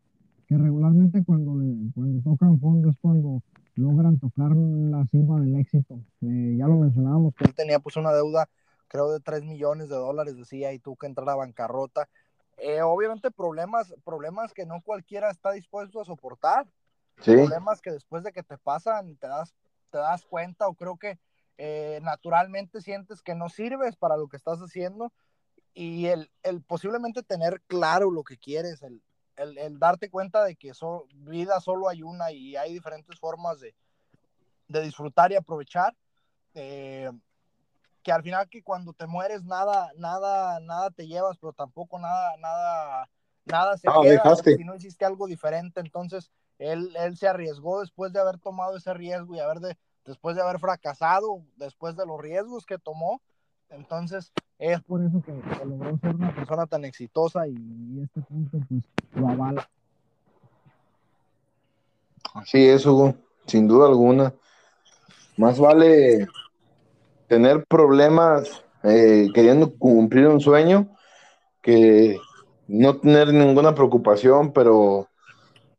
que regularmente cuando, cuando tocan fondo es cuando logran tocar la cima del éxito. Eh, ya lo mencionábamos, que
él tenía pues una deuda, creo, de 3 millones de dólares, decía, y tuvo que entrar a bancarrota. Eh, obviamente problemas, problemas que no cualquiera está dispuesto a soportar,
Sí,
problemas que después de que te pasan te das, te das cuenta o creo que eh, naturalmente sientes que no sirves para lo que estás haciendo y el, el posiblemente tener claro lo que quieres, el, el, el darte cuenta de que so- vida solo hay una y hay diferentes formas de, de disfrutar y aprovechar. eh, que al final que cuando te mueres nada, nada, nada te llevas, pero tampoco nada, nada, nada se
Ah,
queda si no hiciste algo diferente. Entonces, él, él se arriesgó después de haber tomado ese riesgo y haber de, después de haber fracasado, después de los riesgos que tomó. Entonces, es
por eso que, que logró ser una
persona tan exitosa y
y este punto pues lo avala.
así es, Hugo, sin duda alguna. Más vale tener problemas eh, queriendo cumplir un sueño que no tener ninguna preocupación, pero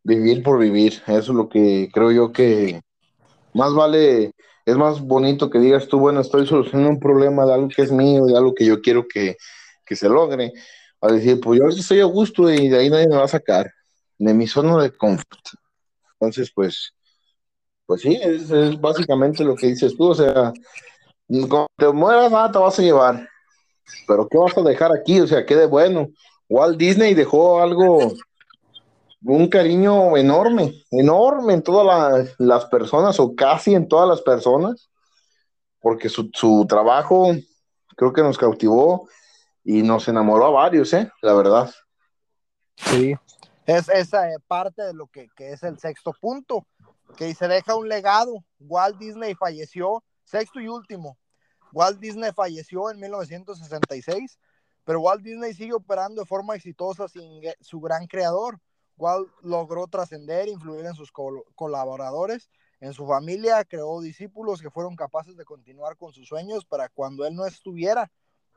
vivir por vivir. Eso es lo que creo yo que más vale, es más bonito que digas tú, bueno, estoy solucionando un problema de algo que es mío, de algo que yo quiero que, que se logre, a decir, pues yo estoy a gusto y de ahí nadie me va a sacar, de mi zona de confort. Entonces, pues, pues sí, es, es básicamente lo que dices tú, o sea, cuando te mueras, nada te vas a llevar, pero ¿qué vas a dejar aquí? O sea, ¿qué de bueno? Walt Disney dejó algo, un cariño enorme, enorme en todas las, personas, o casi en todas las personas, porque su, su trabajo creo que nos cautivó y nos enamoró a varios, ¿eh? La verdad.
Sí. Es esa eh, parte de lo que, que es el sexto punto, que se deja un legado. Walt Disney falleció, sexto y último. Walt Disney falleció en 1966, pero Walt Disney sigue operando de forma exitosa sin su gran creador. Walt logró trascender, influir en sus col- colaboradores, en su familia, creó discípulos que fueron capaces de continuar con sus sueños para cuando él no estuviera.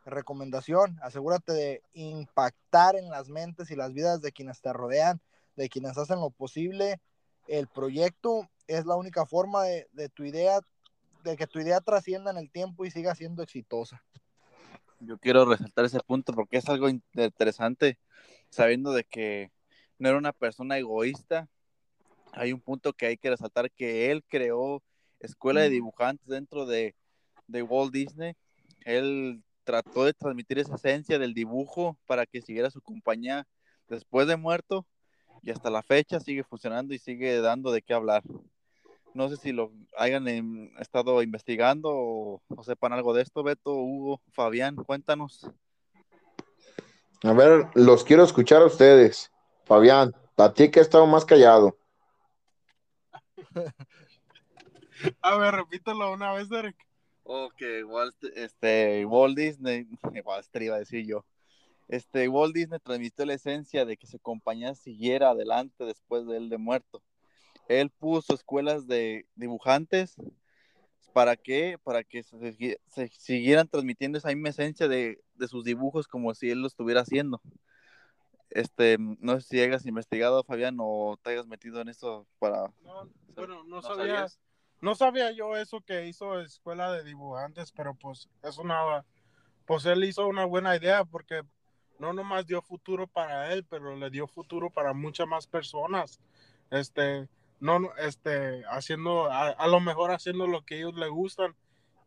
Recomendación, asegúrate de impactar en las mentes y las vidas de quienes te rodean, de quienes hacen lo posible. El proyecto es la única forma de, de tu idea, de que tu idea trascienda en el tiempo y siga siendo exitosa.
Yo quiero resaltar ese punto porque es algo in- interesante, sabiendo de que no era una persona egoísta. Hay un punto que hay que resaltar que él creó escuela de dibujantes dentro de, de Walt Disney. Él trató de transmitir esa esencia del dibujo para que siguiera su compañía después de muerto y hasta la fecha sigue funcionando y sigue dando de qué hablar. No sé si lo hayan em, estado investigando o, o sepan algo de esto, Beto, Hugo, Fabián, cuéntanos.
A ver, los quiero escuchar a ustedes. Fabián, a ti que he estado más callado.
A ver, repítelo una vez, Derek.
O que Walt, este, Walt Disney, Walt Disney iba a decir yo, este, Walt Disney transmitió la esencia de que su compañía siguiera adelante después de él de muerto. Él puso escuelas de dibujantes ¿Para qué? Para que se, se siguieran transmitiendo esa misma esencia de, de, sus dibujos como si él lo estuviera haciendo. Este, no sé si hayas investigado, Fabián, o te hayas metido en eso para...
No, bueno, no, ¿no sabía, no sabía yo eso que hizo Escuela de Dibujantes, pero pues es una... Pues él hizo una buena idea porque no nomás dio futuro para él, pero le dio futuro para muchas más personas. Este, no, este, haciendo, a, a, lo mejor haciendo lo que ellos les gustan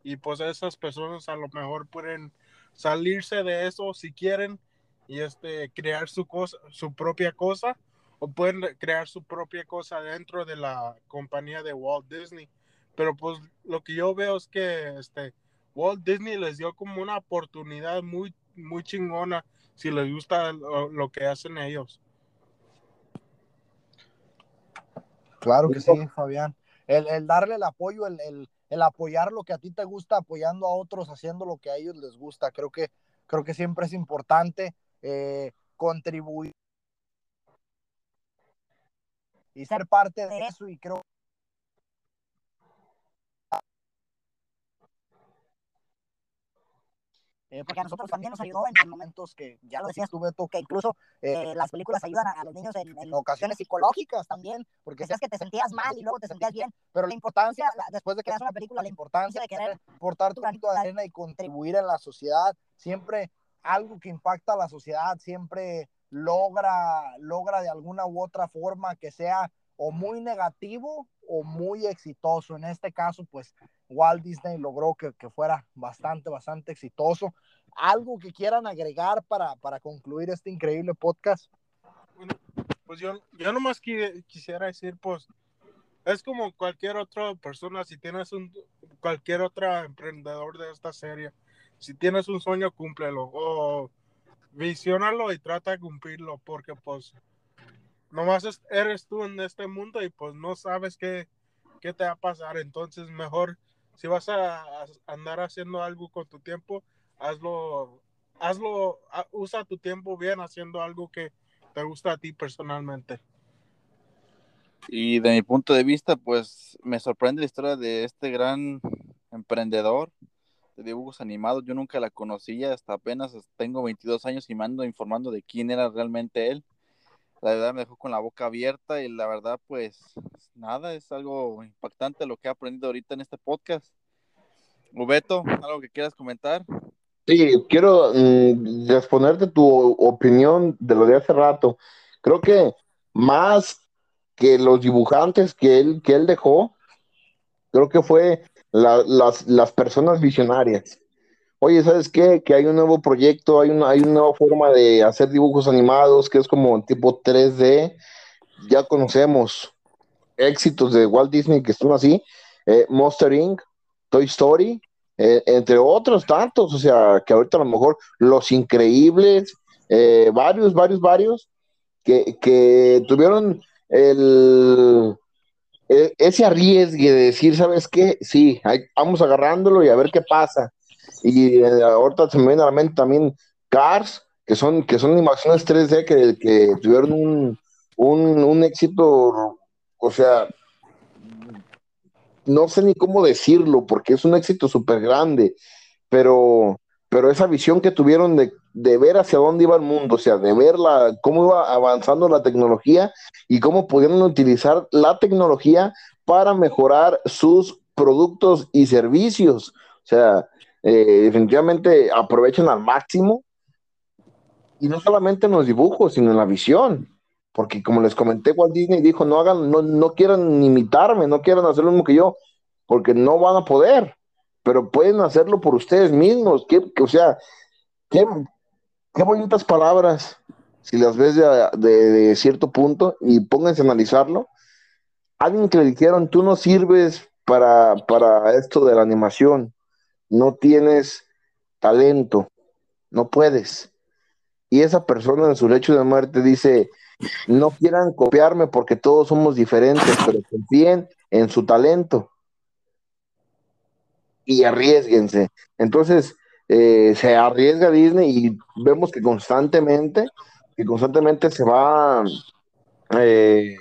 y pues esas personas a lo mejor pueden salirse de eso si quieren y este, crear su cosa, su propia cosa o pueden crear su propia cosa dentro de la compañía de Walt Disney. Pero pues lo que yo veo es que este, Walt Disney les dio como una oportunidad muy, muy chingona si les gusta lo, lo que hacen ellos.
Claro que sí, Fabián. El, el darle el apoyo, el, el, el, apoyar lo que a ti te gusta, apoyando a otros, haciendo lo que a ellos les gusta. Creo que, creo que siempre es importante eh, contribuir y ser parte de eso. Y creo
Eh, porque a nosotros también nos ayudó en momentos que, ya lo decías tú, Beto, que incluso eh, las películas ayudan a, los niños en, en, ocasiones psicológicas también, porque decías que te sentías mal y luego te sentías bien, pero la importancia, la, después de que veas una película, la importancia de querer
portar tu granito de arena y contribuir en la sociedad, siempre algo que impacta a la sociedad, siempre logra, logra de alguna u otra forma que sea o muy negativo o muy exitoso. En este caso, pues Walt Disney logró que, que, fuera bastante, bastante exitoso. ¿Algo que quieran agregar para, para concluir este increíble podcast?
Bueno, pues yo, yo nomás quisiera decir, pues, es como cualquier otra persona, si tienes un, cualquier otro emprendedor de esta serie, si tienes un sueño, cúmplelo, o visionalo y trata de cumplirlo, porque pues, nomás eres tú en este mundo y pues no sabes qué, qué te va a pasar, entonces mejor si vas a, a, andar haciendo algo con tu tiempo, hazlo, hazlo, usa tu tiempo bien haciendo algo que te gusta a ti personalmente.
Y de mi punto de vista, pues me sorprende la historia de este gran emprendedor de dibujos animados. Yo nunca la conocía, hasta apenas tengo 22 años y me ando informando de quién era realmente él. La verdad me dejó con la boca abierta y la verdad, pues nada, es algo impactante lo que he aprendido ahorita en este podcast. Ubeto, ¿algo que quieras comentar?
Sí, quiero mm, responderte tu opinión de lo de hace rato. Creo que más que los dibujantes que él, que él dejó, creo que fue la, las, las personas visionarias. Oye, ¿sabes qué? Que hay un nuevo proyecto, hay una, hay una nueva forma de hacer dibujos animados que es como tipo 3D. Ya conocemos éxitos de Walt Disney que son así, eh, Monster Inc., Toy Story, eh, entre otros tantos, o sea, que ahorita a lo mejor Los Increíbles, eh, varios, varios, varios, que, que tuvieron el, el, ese arriesgue de decir, ¿sabes qué? Sí, vamos agarrándolo y a ver qué pasa. Y eh, ahorita se me viene a la mente también Cars, que son, que son animaciones 3D que, que tuvieron un, un, un éxito, o sea, no sé ni cómo decirlo, porque es un éxito súper grande, pero, pero esa visión que tuvieron de, de, ver hacia dónde iba el mundo, o sea, de ver la, cómo iba avanzando la tecnología y cómo pudieron utilizar la tecnología para mejorar sus productos y servicios. O sea, eh, definitivamente aprovechan al máximo y no solamente en los dibujos, sino en la visión. Porque como les comenté, Walt Disney dijo, no hagan, no, no quieran imitarme, no quieran hacer lo mismo que yo, porque no van a poder, pero pueden hacerlo por ustedes mismos. Que o sea, qué, qué, bonitas palabras, si las ves de, de, de, cierto punto, y pónganse a analizarlo. Alguien que le dijeron, tú no sirves para, para esto de la animación, no tienes talento, no puedes. Y esa persona en su lecho de muerte dice, no quieran copiarme porque todos somos diferentes, pero confíen en su talento y arriesguense. Entonces, eh, se arriesga Disney y vemos que constantemente, que constantemente se va eh,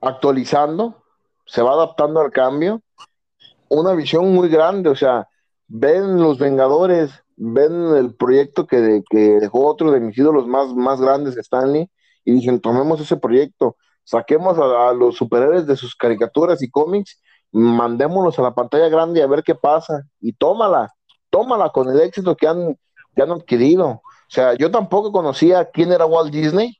actualizando, se va adaptando al cambio. Una visión muy grande, o sea, ven los Vengadores, ven el proyecto que, que dejó otro de mis ídolos más, más grandes, Stanley, y dicen, tomemos ese proyecto, saquemos a, a los superhéroes de sus caricaturas y cómics, mandémoslos a la pantalla grande a ver qué pasa, y tómala, tómala con el éxito que han, que han adquirido. O sea, yo tampoco conocía quién era Walt Disney,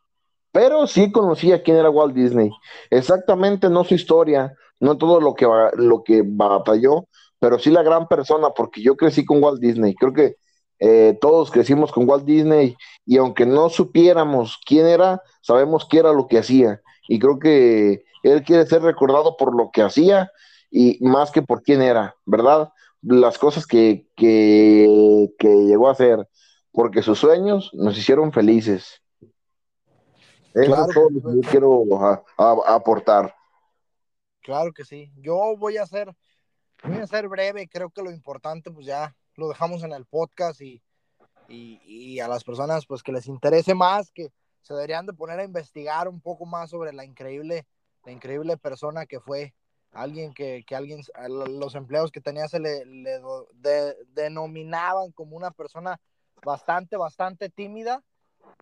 pero sí conocía quién era Walt Disney. Exactamente no su historia, no todo lo que, lo que batalló, pero sí la gran persona, porque yo crecí con Walt Disney. Creo que eh, todos crecimos con Walt Disney y aunque no supiéramos quién era, sabemos qué era lo que hacía. Y creo que él quiere ser recordado por lo que hacía y más que por quién era, ¿verdad? Las cosas que, que, que llegó a hacer, porque sus sueños nos hicieron felices. Eso
Claro
es todo lo que yo quiero a- a- aportar.
Claro que sí. Yo voy a ser, voy a ser breve. Creo que lo importante, pues ya lo dejamos en el podcast y, y, y a las personas, pues que les interese más, que se deberían de poner a investigar un poco más sobre la increíble, la increíble persona que fue alguien que, que alguien, los empleados que tenía se le, denominaban como una persona bastante, bastante tímida,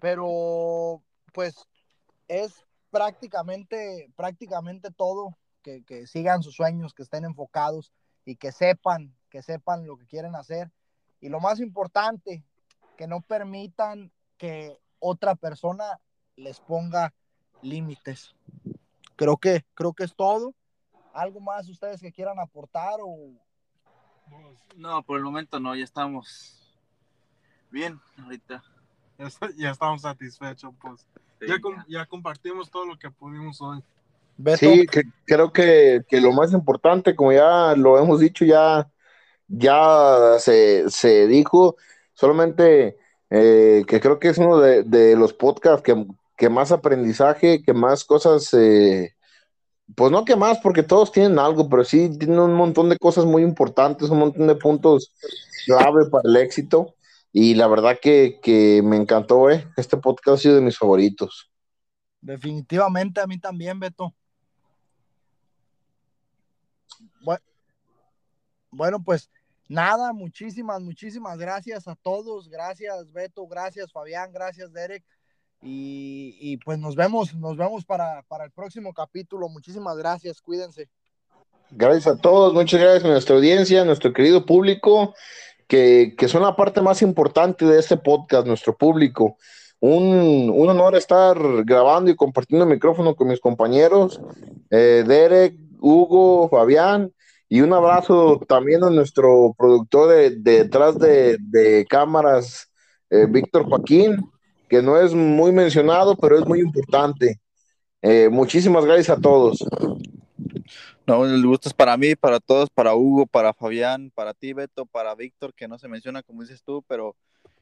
pero pues es prácticamente, prácticamente todo, que, que sigan sus sueños, que estén enfocados y que sepan, que sepan lo que quieren hacer. Y lo más importante, que no permitan que otra persona les ponga límites. Creo que, creo que es todo. ¿Algo más ustedes que quieran aportar o
No, por el momento no, ya estamos bien ahorita.
Ya, estamos satisfechos, pues.
Sí,
Ya, ya compartimos todo lo que pudimos hoy.
Beto?
Sí, que- creo que, que lo más importante, como ya lo hemos dicho, ya, ya se, se dijo, solamente eh, que creo que es uno de, de los podcasts que, que más aprendizaje, que más cosas, eh, pues no que más, porque todos tienen algo, pero sí tienen un montón de cosas muy importantes, un montón de puntos clave para el éxito. Y la verdad que, que me encantó, eh. Este podcast ha sido de mis favoritos.
Definitivamente a mí también, Beto. Bu- Bueno, pues nada, muchísimas, muchísimas gracias a todos. Gracias, Beto, gracias, Fabián, gracias, Derek. Y, pues nos vemos, nos vemos para, para el próximo capítulo. Muchísimas gracias, cuídense.
Gracias a todos, muchas gracias a nuestra audiencia, a nuestro querido público, que, que son la parte más importante de este podcast, nuestro público. Un, un honor estar grabando y compartiendo micrófono con mis compañeros, eh, Derek, Hugo, Fabián, y un abrazo también a nuestro productor de, de detrás de, de cámaras, eh, Víctor Joaquín, que no es muy mencionado, pero es muy importante. Eh, muchísimas gracias a todos.
No, el gusto es para mí, para todos, para Hugo, para Fabián, para ti, Beto, para Víctor, que no se menciona como dices tú, pero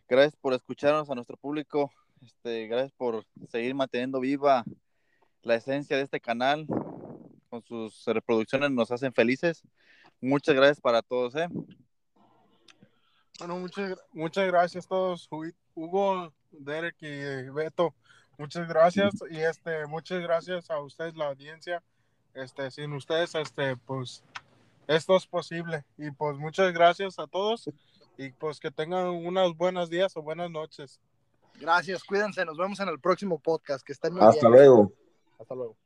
gracias por escucharnos a nuestro público, este, gracias por seguir manteniendo viva la esencia de este canal, con sus reproducciones nos hacen felices. Muchas gracias para todos, ¿eh?
Bueno, muchas, muchas gracias a todos, Hu- Hugo, Derek y Beto. Muchas gracias y este, muchas gracias a ustedes, la audiencia. Este, sin ustedes, este, pues, esto es posible. Y pues muchas gracias a todos y pues que tengan unos buenos días o buenas noches.
Gracias, cuídense. Nos vemos en el próximo podcast. Que estén muy
Hasta
bien.
luego.
Hasta luego.